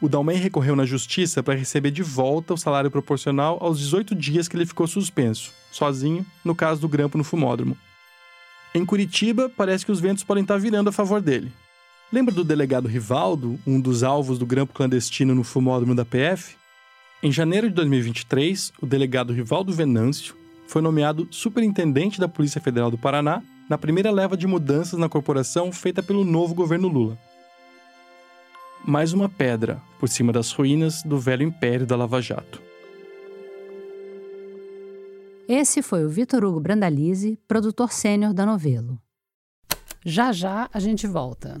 O Dalmei recorreu na justiça para receber de volta o salário proporcional aos 18 dias que ele ficou suspenso, sozinho, no caso do grampo no fumódromo. Em Curitiba, parece que os ventos podem estar virando a favor dele. Lembra do delegado Rivaldo, um dos alvos do grampo clandestino no fumódromo da PF? Em janeiro de 2023, o delegado Rivaldo Venâncio foi nomeado superintendente da Polícia Federal do Paraná na primeira leva de mudanças na corporação feita pelo novo governo Lula. Mais uma pedra por cima das ruínas do velho império da Lava Jato. Esse foi o Vitor Hugo Brandalize, produtor sênior da Novelo. Já já a gente volta.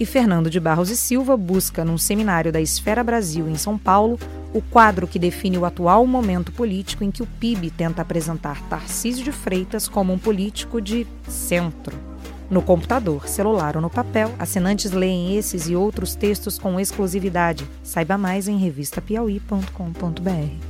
E Fernando de Barros e Silva busca, num seminário da Esfera Brasil em São Paulo, o quadro que define o atual momento político em que o PIB tenta apresentar Tarcísio de Freitas como um político de centro. No computador, celular ou no papel, assinantes leem esses e outros textos com exclusividade. Saiba mais em revistapiauí.com.br.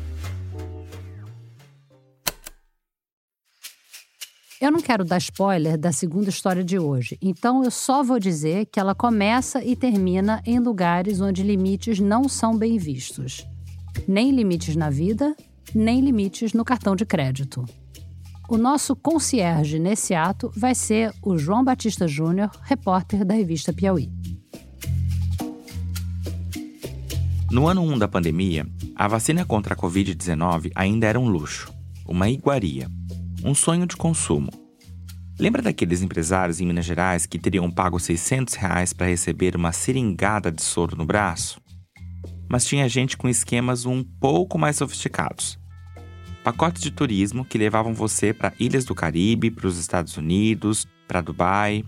Eu não quero dar spoiler da segunda história de hoje, então eu só vou dizer que ela começa e termina em lugares onde limites não são bem vistos. Nem limites na vida, nem limites no cartão de crédito. O nosso concierge nesse ato vai ser o João Batista Júnior, repórter da revista Piauí. No ano 1 da pandemia, a vacina contra a Covid-19 ainda era um luxo, uma iguaria um sonho de consumo. Lembra daqueles empresários em Minas Gerais que teriam pago 600 reais para receber uma seringada de soro no braço? Mas tinha gente com esquemas um pouco mais sofisticados. Pacotes de turismo que levavam você para ilhas do Caribe, para os Estados Unidos, para Dubai.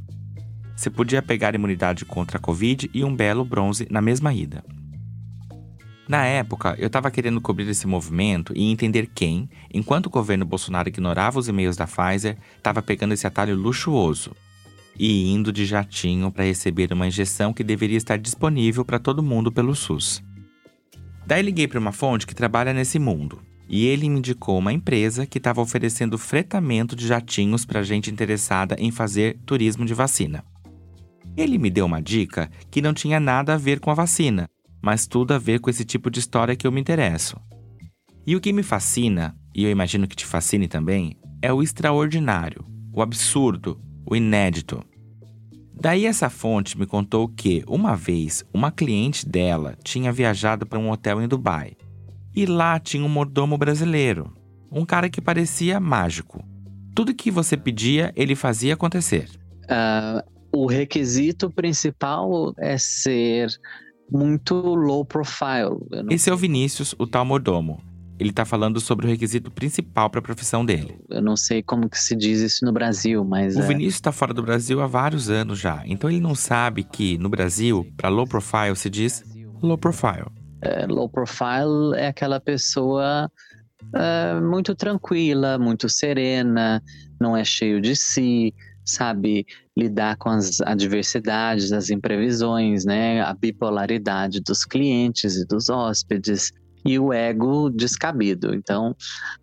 Você podia pegar imunidade contra a Covid e um belo bronze na mesma ida. Na época, eu estava querendo cobrir esse movimento e entender quem, enquanto o governo Bolsonaro ignorava os e-mails da Pfizer, estava pegando esse atalho luxuoso e indo de jatinho para receber uma injeção que deveria estar disponível para todo mundo pelo SUS. Daí liguei para uma fonte que trabalha nesse mundo e ele me indicou uma empresa que estava oferecendo fretamento de jatinhos para gente interessada em fazer turismo de vacina. Ele me deu uma dica que não tinha nada a ver com a vacina, mas tudo a ver com esse tipo de história que eu me interesso. E o que me fascina, e eu imagino que te fascine também, é o extraordinário, o absurdo, o inédito. Daí essa fonte me contou que, uma vez, uma cliente dela tinha viajado para um hotel em Dubai. E lá tinha um mordomo brasileiro, um cara que parecia mágico. Tudo que você pedia, ele fazia acontecer. Uh, o requisito principal é ser muito low profile. Esse é o Vinícius, o tal mordomo. Ele está falando sobre o requisito principal para a profissão dele. Eu não sei como que se diz isso no Brasil, mas. O é... Vinícius está fora do Brasil há vários anos já. Então ele não sabe que no Brasil, para low profile, se diz low profile. É, low profile é aquela pessoa é, muito tranquila, muito serena, não é cheio de si, sabe lidar com as adversidades, as imprevisões, né, a bipolaridade dos clientes e dos hóspedes e o ego descabido. Então,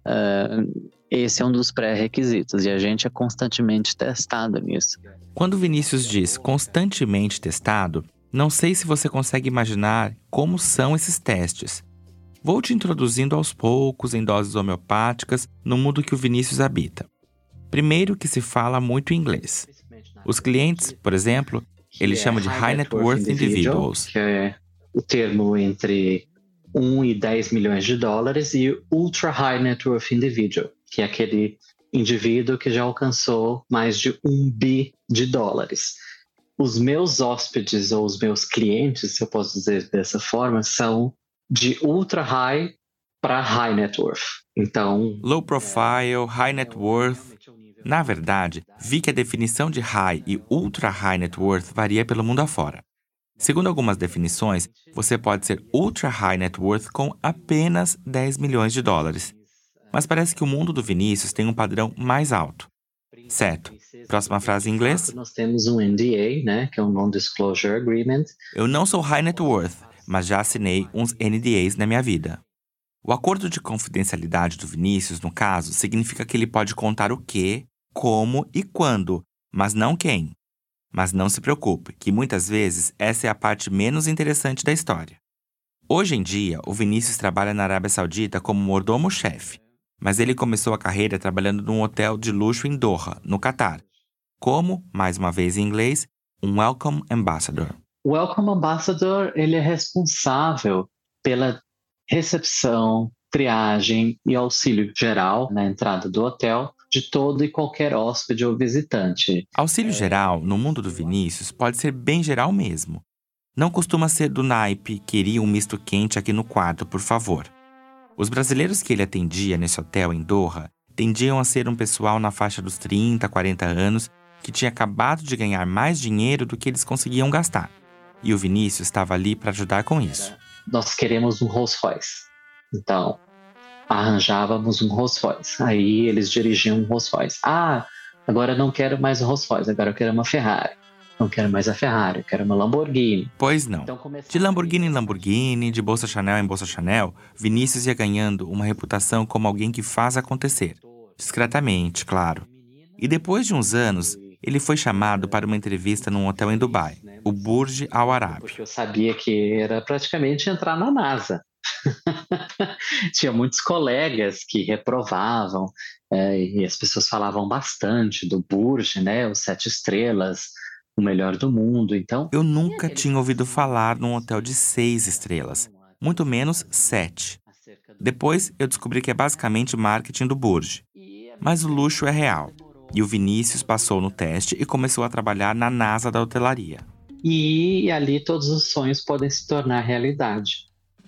uh, esse é um dos pré-requisitos e a gente é constantemente testado nisso. Quando Vinícius diz constantemente testado, não sei se você consegue imaginar como são esses testes. Vou te introduzindo aos poucos em doses homeopáticas no mundo que o Vinícius habita. Primeiro que se fala muito inglês. Os clientes, por exemplo, ele chama de High Net Worth Individuals. Que é o termo entre 1 e 10 milhões de dólares, e Ultra High Net Worth Individual, que é aquele indivíduo que já alcançou mais de um bi de dólares. Os meus hóspedes ou os meus clientes, se eu posso dizer dessa forma, são de ultra high para high net worth. Então, low profile, high net worth. Na verdade, vi que a definição de high e ultra high net worth varia pelo mundo afora. Segundo algumas definições, você pode ser ultra high net worth com apenas 10 milhões de dólares. Mas parece que o mundo do Vinícius tem um padrão mais alto. Certo. Próxima frase em inglês. Nós temos um NDA, né, que é um Non-Disclosure Agreement. Eu não sou high net worth, mas já assinei uns NDAs na minha vida. O acordo de confidencialidade do Vinícius, no caso, significa que ele pode contar o que, como e quando, mas não quem. Mas não se preocupe, que muitas vezes essa é a parte menos interessante da história. Hoje em dia, o Vinícius trabalha na Arábia Saudita como mordomo-chefe, mas ele começou a carreira trabalhando num hotel de luxo em Doha, no Catar, como, mais uma vez em inglês, um Welcome Ambassador. O Welcome Ambassador ele é responsável pela recepção, triagem e auxílio geral na entrada do hotel de todo e qualquer hóspede ou visitante. Auxílio geral, no mundo do Vinícius, pode ser bem geral mesmo. Não costuma ser do naipe, queria um misto quente aqui no quarto, por favor. Os brasileiros que ele atendia nesse hotel em Doha tendiam a ser um pessoal na faixa dos 30, 40 anos que tinha acabado de ganhar mais dinheiro do que eles conseguiam gastar. E o Vinícius estava ali para ajudar com isso. Nós queremos um Rolls Royce. Então, arranjávamos um Rolls Royce. Aí eles dirigiam um Rolls Royce. Ah, agora não quero mais um Rolls Royce, agora eu quero uma Ferrari. Não quero mais a Ferrari, eu quero uma Lamborghini. Pois não. Então, de Lamborghini em Lamborghini, de Bolsa Chanel em Bolsa Chanel, Vinícius ia ganhando uma reputação como alguém que faz acontecer. Discretamente, claro. E depois de uns anos, ele foi chamado para uma entrevista num hotel em Dubai, o Burj Al Arab. Porque eu sabia que era praticamente entrar na NASA. Tinha muitos colegas que reprovavam é, e as pessoas falavam bastante do Burj, né, os sete estrelas, o melhor do mundo. Então, eu nunca tinha ouvido falar num hotel de seis estrelas, muito menos sete. Depois eu descobri que é basicamente marketing do Burj. Mas o luxo é real. E o Vinícius passou no teste e começou a trabalhar na NASA da hotelaria. E ali todos os sonhos podem se tornar realidade.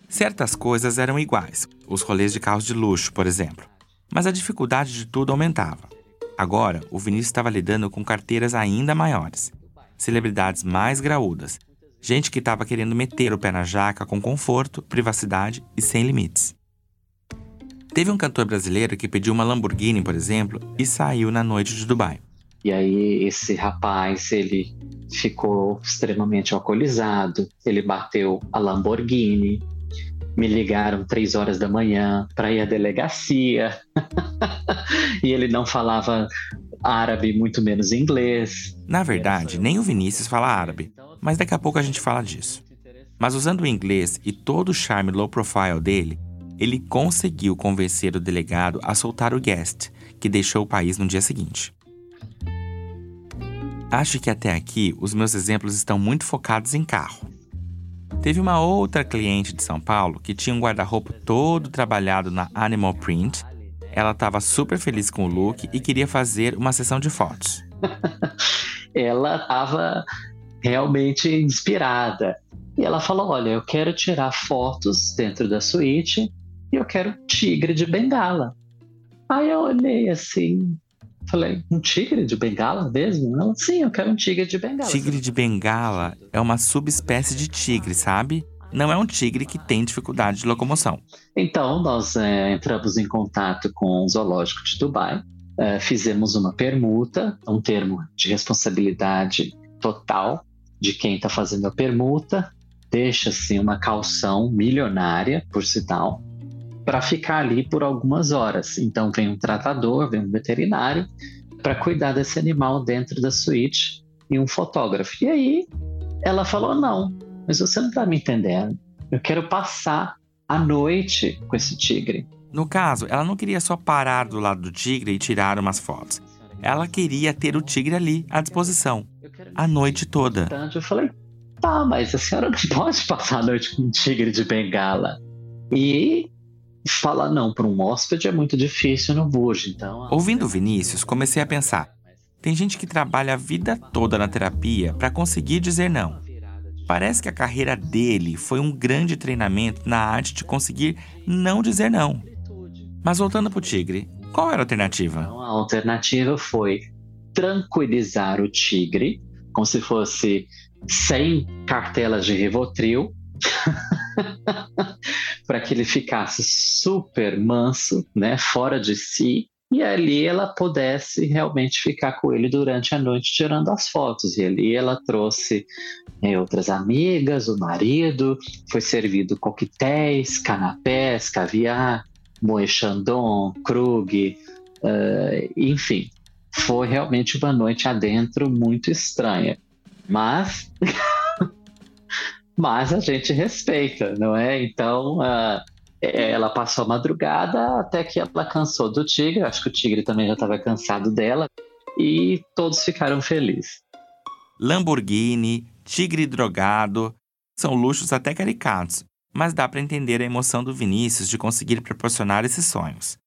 Certas coisas eram iguais, os rolês de carros de luxo, por exemplo. Mas a dificuldade de tudo aumentava. Agora, o Vinícius estava lidando com carteiras ainda maiores celebridades mais graúdas, gente que estava querendo meter o pé na jaca com conforto, privacidade e sem limites. Teve um cantor brasileiro que pediu uma Lamborghini, por exemplo, e saiu na noite de Dubai. E aí esse rapaz, ele ficou extremamente alcoolizado, ele bateu a Lamborghini, me ligaram três horas da manhã para ir à delegacia e ele não falava árabe, muito menos inglês. Na verdade, nem o Vinícius fala árabe, mas daqui a pouco a gente fala disso. Mas usando o inglês e todo o charme low profile dele, ele conseguiu convencer o delegado a soltar o guest, que deixou o país no dia seguinte. Acho que até aqui os meus exemplos estão muito focados em carro. Teve uma outra cliente de São Paulo que tinha um guarda-roupa todo trabalhado na Animal Print ela estava super feliz com o look e queria fazer uma sessão de fotos. ela estava realmente inspirada. E ela falou: Olha, eu quero tirar fotos dentro da suíte e eu quero tigre de bengala. Aí eu olhei assim, falei: Um tigre de bengala mesmo? Ela, sim, eu quero um tigre de bengala. Tigre de bengala é uma subespécie de tigre, sabe? não é um tigre que tem dificuldade de locomoção. Então, nós é, entramos em contato com o zoológico de Dubai, é, fizemos uma permuta, um termo de responsabilidade total de quem está fazendo a permuta, deixa-se uma calção milionária, por sinal, para ficar ali por algumas horas. Então, vem um tratador, vem um veterinário para cuidar desse animal dentro da suíte e um fotógrafo. E aí, ela falou: não, mas você não está me entendendo. Eu quero passar a noite com esse tigre. No caso, ela não queria só parar do lado do tigre e tirar umas fotos. Ela queria ter o tigre ali à disposição, a noite toda. Eu falei, tá, mas a senhora não pode passar a noite com um tigre de bengala. E falar não para um hóspede é muito difícil no Bujo, então... Ouvindo Vinícius, comecei a pensar. Tem gente que trabalha a vida toda na terapia para conseguir dizer não. Parece que a carreira dele foi um grande treinamento na arte de conseguir não dizer não. Mas voltando pro tigre, qual era a alternativa? Então, a alternativa foi tranquilizar o tigre, como se fosse 100 cartelas de Rivotril, para que ele ficasse super manso, né, fora de si, e ali ela pudesse realmente ficar com ele durante a noite tirando as fotos. E ali ela trouxe né, outras amigas, o marido, foi servido coquetéis, canapés, caviar, moe chandon, krug, uh, enfim. Foi realmente uma noite adentro muito estranha. Mas mas a gente respeita, não é? Então, uh, ela passou a madrugada até que ela cansou do tigre. Acho que o tigre também já estava cansado dela. E todos ficaram felizes. Lamborghini, tigre drogado, são luxos até caricatos, mas dá para entender a emoção do Vinícius de conseguir proporcionar esses sonhos.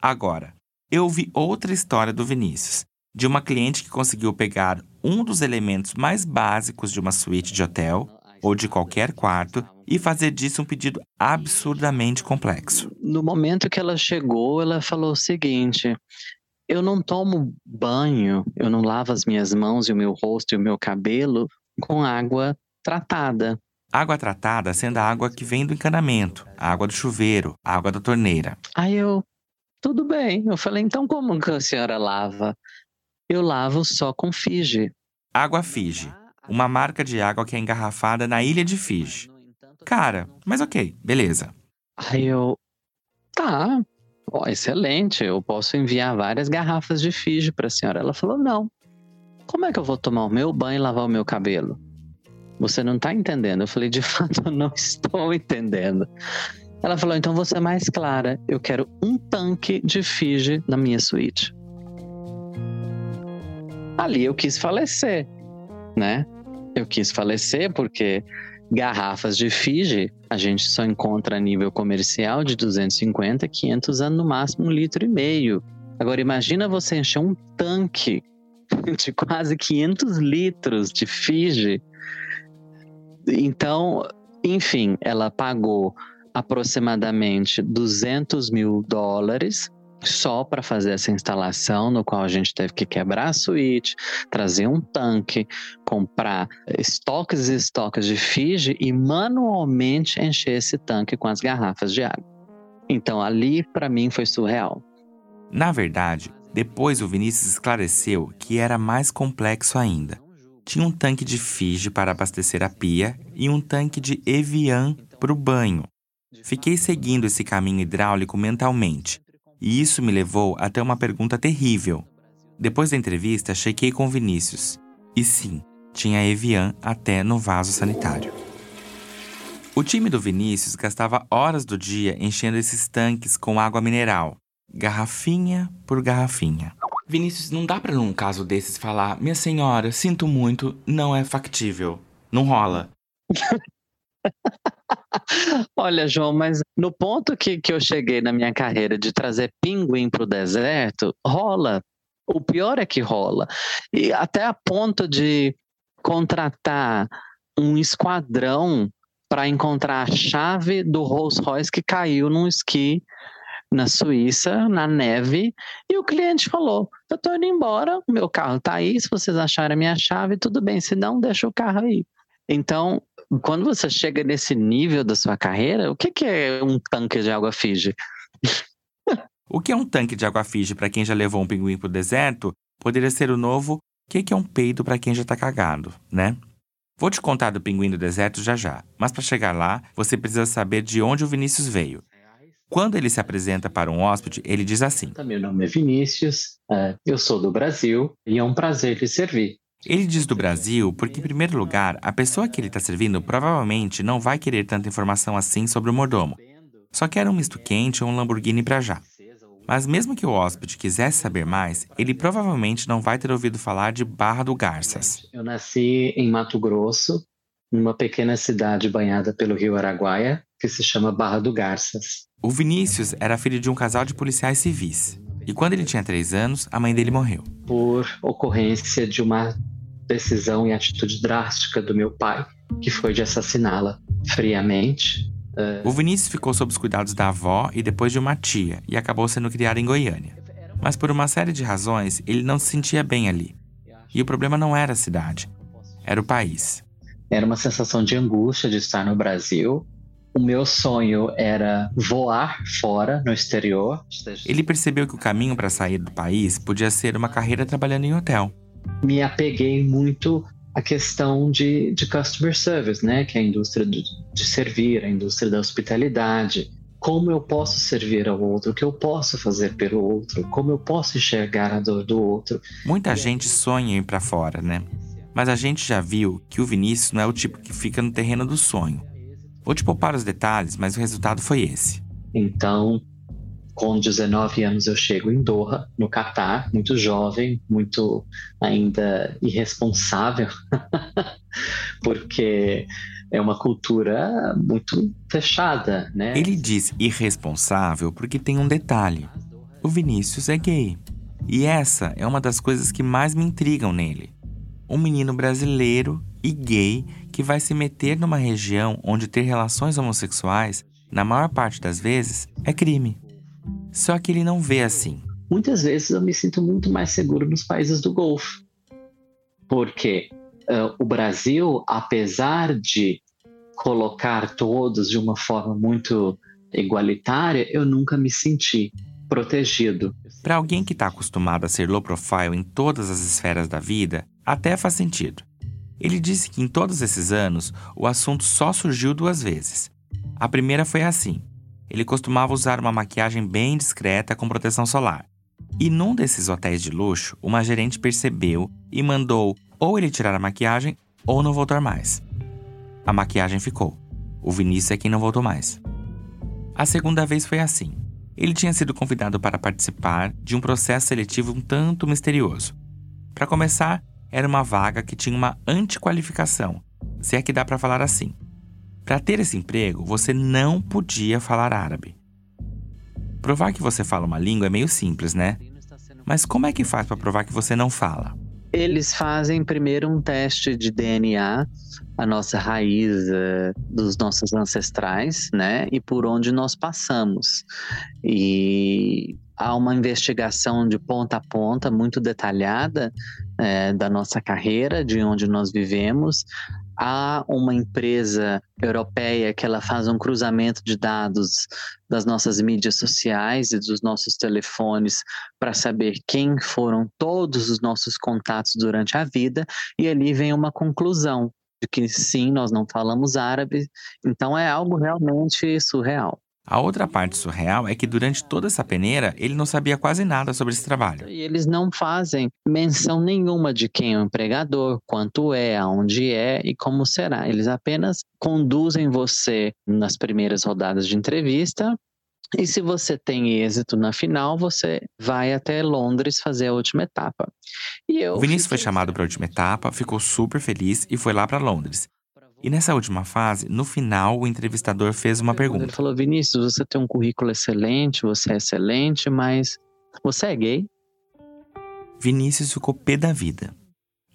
Agora, eu ouvi outra história do Vinícius, de uma cliente que conseguiu pegar um dos elementos mais básicos de uma suíte de hotel ou de qualquer quarto e fazer disso um pedido absurdamente complexo. No momento que ela chegou, ela falou o seguinte: eu não tomo banho, eu não lavo as minhas mãos e o meu rosto e o meu cabelo com água tratada. Água tratada sendo a água que vem do encanamento, a água do chuveiro, a água da torneira. Aí eu, tudo bem. Eu falei, então como que a senhora lava? Eu lavo só com Fiji. Água Fiji, uma marca de água que é engarrafada na ilha de Fiji. Cara, mas ok, beleza. Aí eu. Tá, ó, excelente. Eu posso enviar várias garrafas de Fiji para a senhora. Ela falou: não. Como é que eu vou tomar o meu banho e lavar o meu cabelo? Você não tá entendendo. Eu falei: de fato, eu não estou entendendo. Ela falou: então você é mais clara. Eu quero um tanque de Fiji na minha suíte. Ali eu quis falecer, né? Eu quis falecer porque Garrafas de Fiji a gente só encontra a nível comercial de 250, 500 anos no máximo um litro e meio. Agora imagina você encher um tanque de quase 500 litros de Fiji. Então, enfim, ela pagou aproximadamente 200 mil dólares só para fazer essa instalação, no qual a gente teve que quebrar a suíte, trazer um tanque, comprar estoques e estoques de Fiji e manualmente encher esse tanque com as garrafas de água. Então ali para mim foi surreal. Na verdade, depois o Vinícius esclareceu que era mais complexo ainda. Tinha um tanque de Fiji para abastecer a pia e um tanque de Evian para o banho. Fiquei seguindo esse caminho hidráulico mentalmente e isso me levou até uma pergunta terrível. Depois da entrevista, chequei com Vinícius. E sim, tinha Evian até no vaso sanitário. O time do Vinícius gastava horas do dia enchendo esses tanques com água mineral, garrafinha por garrafinha. Vinícius, não dá para num caso desses falar: "Minha senhora, sinto muito, não é factível". Não rola. Olha, João, mas no ponto que, que eu cheguei na minha carreira de trazer pinguim para o deserto, rola. O pior é que rola. E até a ponto de contratar um esquadrão para encontrar a chave do Rolls Royce que caiu num esqui na Suíça, na neve, e o cliente falou: Eu estou indo embora, meu carro está aí, se vocês acharem a minha chave, tudo bem, se não, deixa o carro aí. Então, quando você chega nesse nível da sua carreira, o que, que é um tanque de água Fiji? o que é um tanque de água Fiji para quem já levou um pinguim para o deserto poderia ser o novo o que, que é um peido para quem já está cagado, né? Vou te contar do pinguim do deserto já já, mas para chegar lá, você precisa saber de onde o Vinícius veio. Quando ele se apresenta para um hóspede, ele diz assim: Meu nome é Vinícius, é, eu sou do Brasil e é um prazer lhe servir. Ele diz do Brasil porque, em primeiro lugar, a pessoa que ele está servindo provavelmente não vai querer tanta informação assim sobre o mordomo. Só quer um misto quente ou um Lamborghini para já. Mas mesmo que o hóspede quisesse saber mais, ele provavelmente não vai ter ouvido falar de Barra do Garças. Eu nasci em Mato Grosso, numa pequena cidade banhada pelo rio Araguaia, que se chama Barra do Garças. O Vinícius era filho de um casal de policiais civis. E quando ele tinha três anos, a mãe dele morreu. Por ocorrência de uma decisão e atitude drástica do meu pai, que foi de assassiná-la friamente. O Vinícius ficou sob os cuidados da avó e depois de uma tia, e acabou sendo criado em Goiânia. Mas por uma série de razões, ele não se sentia bem ali. E o problema não era a cidade, era o país. Era uma sensação de angústia de estar no Brasil. O meu sonho era voar fora, no exterior. Ele percebeu que o caminho para sair do país podia ser uma carreira trabalhando em hotel. Me apeguei muito à questão de, de customer service, né? que é a indústria de, de servir, a indústria da hospitalidade como eu posso servir ao outro, o que eu posso fazer pelo outro, como eu posso enxergar a dor do outro. Muita gente sonha em ir para fora, né? Mas a gente já viu que o Vinícius não é o tipo que fica no terreno do sonho. Vou te poupar os detalhes, mas o resultado foi esse. Então, com 19 anos eu chego em Doha, no Catar, muito jovem, muito ainda irresponsável, porque é uma cultura muito fechada, né? Ele diz irresponsável porque tem um detalhe. O Vinícius é gay. E essa é uma das coisas que mais me intrigam nele. Um menino brasileiro e gay que vai se meter numa região onde ter relações homossexuais, na maior parte das vezes, é crime. Só que ele não vê assim. Muitas vezes eu me sinto muito mais seguro nos países do Golfo. Porque uh, o Brasil, apesar de colocar todos de uma forma muito igualitária, eu nunca me senti protegido. Para alguém que está acostumado a ser low profile em todas as esferas da vida, até faz sentido. Ele disse que em todos esses anos o assunto só surgiu duas vezes. A primeira foi assim: ele costumava usar uma maquiagem bem discreta com proteção solar. E num desses hotéis de luxo, uma gerente percebeu e mandou ou ele tirar a maquiagem ou não voltar mais. A maquiagem ficou. O Vinícius é quem não voltou mais. A segunda vez foi assim. Ele tinha sido convidado para participar de um processo seletivo um tanto misterioso. Para começar, era uma vaga que tinha uma antiqualificação, se é que dá para falar assim. Para ter esse emprego, você não podia falar árabe. Provar que você fala uma língua é meio simples, né? Mas como é que faz para provar que você não fala? Eles fazem primeiro um teste de DNA, a nossa raiz uh, dos nossos ancestrais, né? E por onde nós passamos. E há uma investigação de ponta a ponta muito detalhada é, da nossa carreira, de onde nós vivemos, há uma empresa europeia que ela faz um cruzamento de dados das nossas mídias sociais e dos nossos telefones para saber quem foram todos os nossos contatos durante a vida e ali vem uma conclusão de que sim, nós não falamos árabe, então é algo realmente surreal. A outra parte surreal é que durante toda essa peneira ele não sabia quase nada sobre esse trabalho. E eles não fazem menção nenhuma de quem é o empregador, quanto é, aonde é e como será. Eles apenas conduzem você nas primeiras rodadas de entrevista. E se você tem êxito na final, você vai até Londres fazer a última etapa. E eu o Vinícius foi chamado para a última etapa, ficou super feliz e foi lá para Londres. E nessa última fase, no final, o entrevistador fez uma pergunta. Ele falou: Vinícius, você tem um currículo excelente, você é excelente, mas você é gay? Vinícius ficou pé da vida.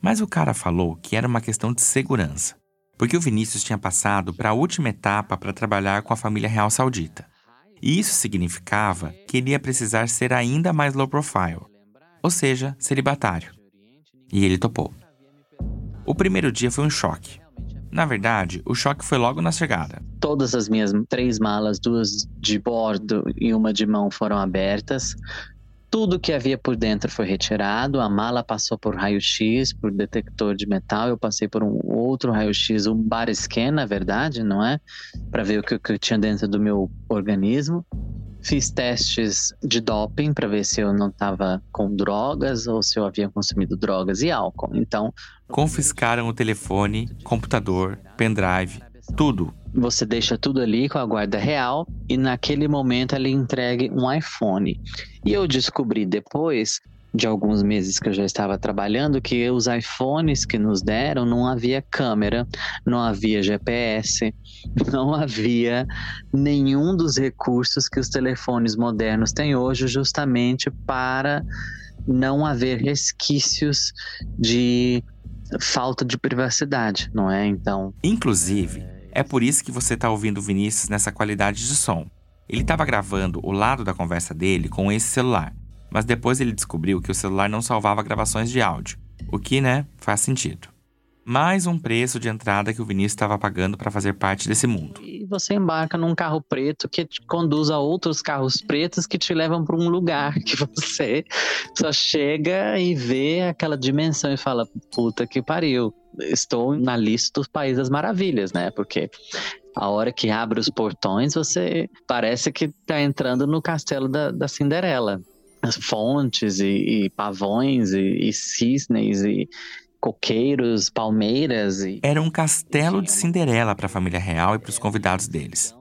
Mas o cara falou que era uma questão de segurança, porque o Vinícius tinha passado para a última etapa para trabalhar com a família real saudita. E isso significava que ele ia precisar ser ainda mais low profile, ou seja, celibatário. E ele topou. O primeiro dia foi um choque. Na verdade, o choque foi logo na chegada. Todas as minhas três malas, duas de bordo e uma de mão, foram abertas. Tudo que havia por dentro foi retirado. A mala passou por raio-x, por detector de metal. Eu passei por um outro raio-x, um bar scan, na verdade, não é? Para ver o que, que tinha dentro do meu organismo. Fiz testes de doping para ver se eu não estava com drogas ou se eu havia consumido drogas e álcool. Então. Confiscaram o telefone, computador, pendrive, tudo. Você deixa tudo ali com a guarda real e naquele momento ele entregue um iPhone. E eu descobri depois de alguns meses que eu já estava trabalhando que os iPhones que nos deram não havia câmera, não havia GPS, não havia nenhum dos recursos que os telefones modernos têm hoje, justamente para não haver resquícios de falta de privacidade, não é? Então. Inclusive, é por isso que você está ouvindo Vinícius nessa qualidade de som. Ele estava gravando o lado da conversa dele com esse celular mas depois ele descobriu que o celular não salvava gravações de áudio, o que, né, faz sentido. Mais um preço de entrada que o Vinícius estava pagando para fazer parte desse mundo. E você embarca num carro preto que te conduz a outros carros pretos que te levam para um lugar que você só chega e vê aquela dimensão e fala: puta que pariu, estou na lista dos Países das Maravilhas, né? Porque a hora que abre os portões, você parece que está entrando no castelo da, da Cinderela fontes e, e pavões e, e, cisnes e coqueiros, palmeiras. E... Era um castelo de Cinderela para a família real e para os convidados deles.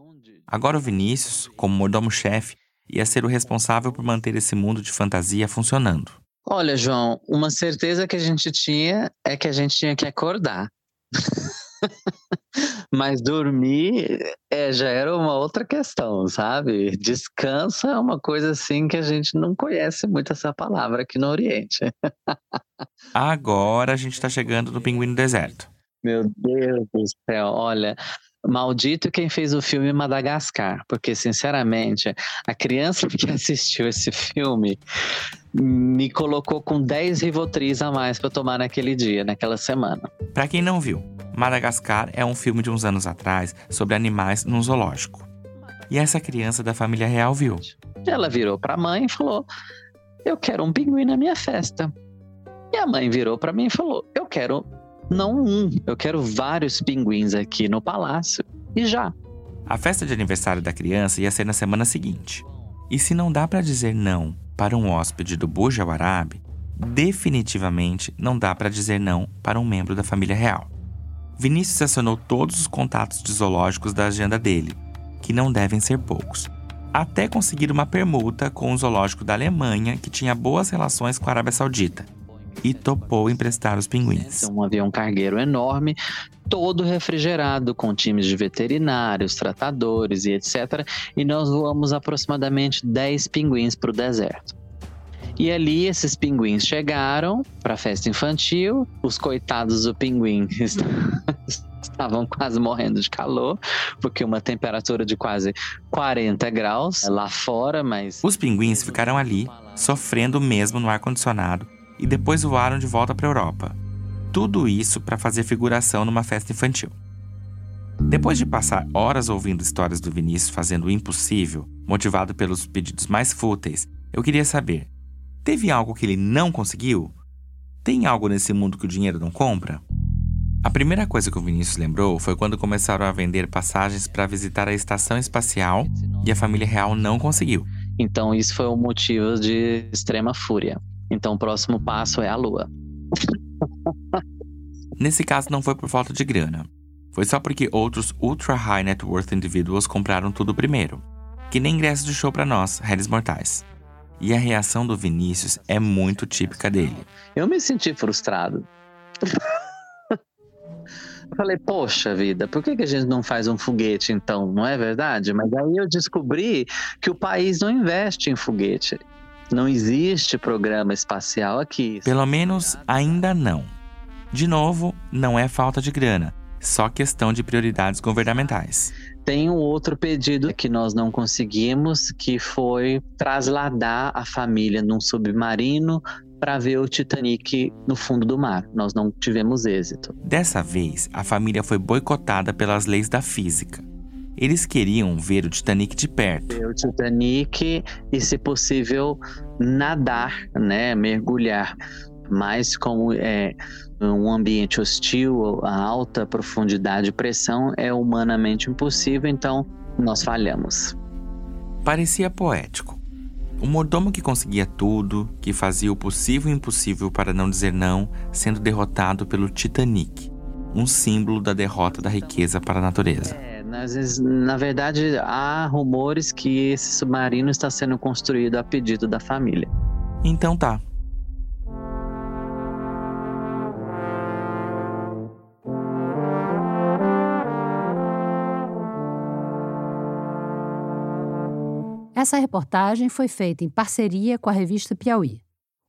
Agora o Vinícius, como mordomo-chefe, ia ser o responsável por manter esse mundo de fantasia funcionando. Olha, João, uma certeza que a gente tinha é que a gente tinha que acordar. Mas dormir é, já era uma outra questão, sabe? Descansa é uma coisa assim que a gente não conhece muito essa palavra aqui no Oriente. Agora a gente está chegando no Pinguim no Deserto. Meu Deus do céu, olha, Maldito quem fez o filme Madagascar, porque sinceramente, a criança que assistiu esse filme me colocou com 10 Rivotris a mais para tomar naquele dia, naquela semana. Para quem não viu, Madagascar é um filme de uns anos atrás sobre animais num zoológico. E essa criança da família real viu. Ela virou para a mãe e falou: "Eu quero um pinguim na minha festa". E a mãe virou para mim e falou: "Eu quero não um, eu quero vários pinguins aqui no palácio. E já. A festa de aniversário da criança ia ser na semana seguinte. E se não dá para dizer não para um hóspede do Burj Al Arab, definitivamente não dá para dizer não para um membro da família real. Vinícius acionou todos os contatos de zoológicos da agenda dele, que não devem ser poucos, até conseguir uma permuta com um zoológico da Alemanha que tinha boas relações com a Arábia Saudita e topou emprestar os pinguins. Um avião cargueiro enorme, todo refrigerado, com times de veterinários, tratadores e etc. E nós voamos aproximadamente 10 pinguins para o deserto. E ali esses pinguins chegaram para a festa infantil, os coitados do pinguim estavam quase morrendo de calor, porque uma temperatura de quase 40 graus lá fora, mas. Os pinguins ficaram ali, sofrendo mesmo no ar-condicionado, e depois voaram de volta para a Europa. Tudo isso para fazer figuração numa festa infantil. Depois de passar horas ouvindo histórias do Vinícius fazendo o impossível, motivado pelos pedidos mais fúteis, eu queria saber: teve algo que ele não conseguiu? Tem algo nesse mundo que o dinheiro não compra? A primeira coisa que o Vinícius lembrou foi quando começaram a vender passagens para visitar a estação espacial e a família real não conseguiu. Então, isso foi um motivo de extrema fúria. Então o próximo passo é a lua. Nesse caso não foi por falta de grana. Foi só porque outros ultra high net worth individuals compraram tudo primeiro. Que nem ingresso de show para nós, réis mortais. E a reação do Vinícius é muito típica dele. Eu me senti frustrado. Eu falei, poxa vida, por que, que a gente não faz um foguete então? Não é verdade? Mas aí eu descobri que o país não investe em foguete. Não existe programa espacial aqui. Pelo menos ainda não. De novo, não é falta de grana, só questão de prioridades governamentais. Tem um outro pedido que nós não conseguimos, que foi trasladar a família num submarino para ver o Titanic no fundo do mar. Nós não tivemos êxito. Dessa vez, a família foi boicotada pelas leis da física. Eles queriam ver o Titanic de perto. Ver o Titanic e, se possível, nadar, né, mergulhar. Mas como é um ambiente hostil, a alta profundidade e pressão é humanamente impossível, então nós falhamos. Parecia poético. O mordomo que conseguia tudo, que fazia o possível e impossível para não dizer não, sendo derrotado pelo Titanic, um símbolo da derrota da riqueza para a natureza. Às vezes, na verdade, há rumores que esse submarino está sendo construído a pedido da família. Então tá. Essa reportagem foi feita em parceria com a revista Piauí.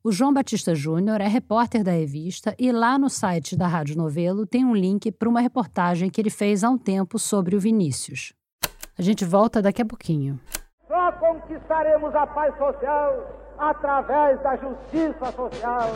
O João Batista Júnior é repórter da revista e lá no site da Rádio Novelo tem um link para uma reportagem que ele fez há um tempo sobre o Vinícius. A gente volta daqui a pouquinho. Só conquistaremos a paz social através da justiça social.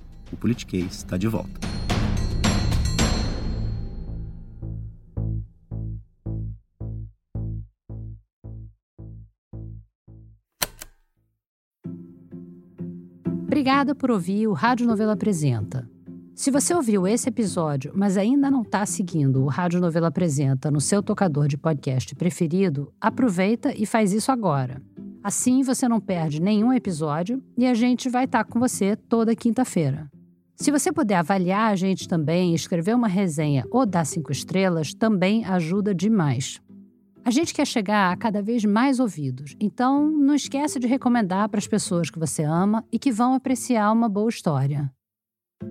o Politiquês está de volta. Obrigada por ouvir o Rádio Novela Apresenta. Se você ouviu esse episódio, mas ainda não está seguindo o Rádio Novela Apresenta no seu tocador de podcast preferido, aproveita e faz isso agora. Assim você não perde nenhum episódio e a gente vai estar com você toda quinta-feira. Se você puder avaliar a gente também, escrever uma resenha ou dar cinco estrelas, também ajuda demais. A gente quer chegar a cada vez mais ouvidos, então não esqueça de recomendar para as pessoas que você ama e que vão apreciar uma boa história.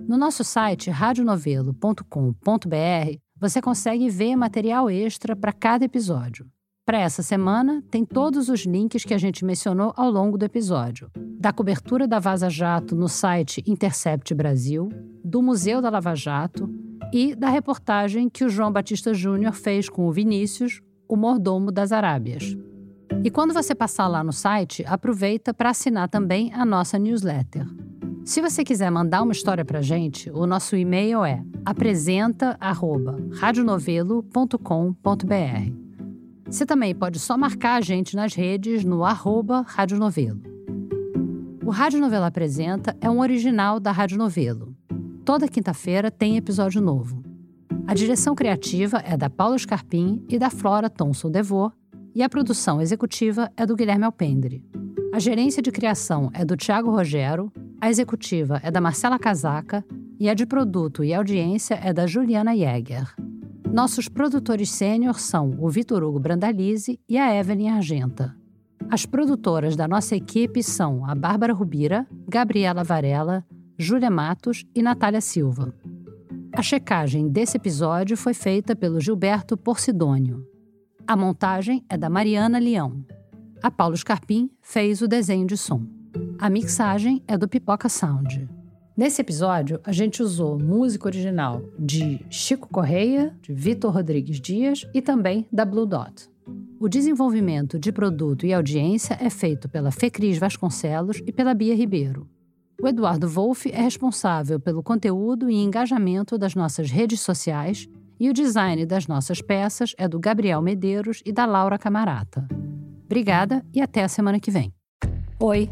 No nosso site radionovelo.com.br você consegue ver material extra para cada episódio. Para essa semana, tem todos os links que a gente mencionou ao longo do episódio. Da cobertura da Vaza Jato no site Intercept Brasil, do Museu da Lava Jato e da reportagem que o João Batista Júnior fez com o Vinícius, o mordomo das Arábias. E quando você passar lá no site, aproveita para assinar também a nossa newsletter. Se você quiser mandar uma história para gente, o nosso e-mail é apresenta@radionovelo.com.br. Você também pode só marcar a gente nas redes no arroba Rádio Novelo. O Rádio Novelo Apresenta é um original da Rádio Novelo. Toda quinta-feira tem episódio novo. A direção criativa é da Paula Scarpim e da Flora Thomson Devor, e a produção executiva é do Guilherme Alpendre. A gerência de criação é do Tiago Rogero, a executiva é da Marcela Casaca e a de produto e audiência é da Juliana Jäger. Nossos produtores sênior são o Vitor Hugo Brandalize e a Evelyn Argenta. As produtoras da nossa equipe são a Bárbara Rubira, Gabriela Varela, Júlia Matos e Natália Silva. A checagem desse episódio foi feita pelo Gilberto Porcidônio. A montagem é da Mariana Leão. A Paulo Scarpim fez o desenho de som. A mixagem é do Pipoca Sound. Nesse episódio, a gente usou música original de Chico Correia, de Vitor Rodrigues Dias e também da Blue Dot. O desenvolvimento de produto e audiência é feito pela Fecris Vasconcelos e pela Bia Ribeiro. O Eduardo Wolff é responsável pelo conteúdo e engajamento das nossas redes sociais e o design das nossas peças é do Gabriel Medeiros e da Laura Camarata. Obrigada e até a semana que vem. Oi!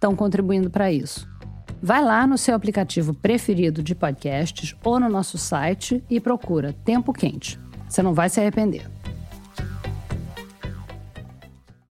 estão contribuindo para isso. Vai lá no seu aplicativo preferido de podcasts ou no nosso site e procura Tempo Quente. Você não vai se arrepender.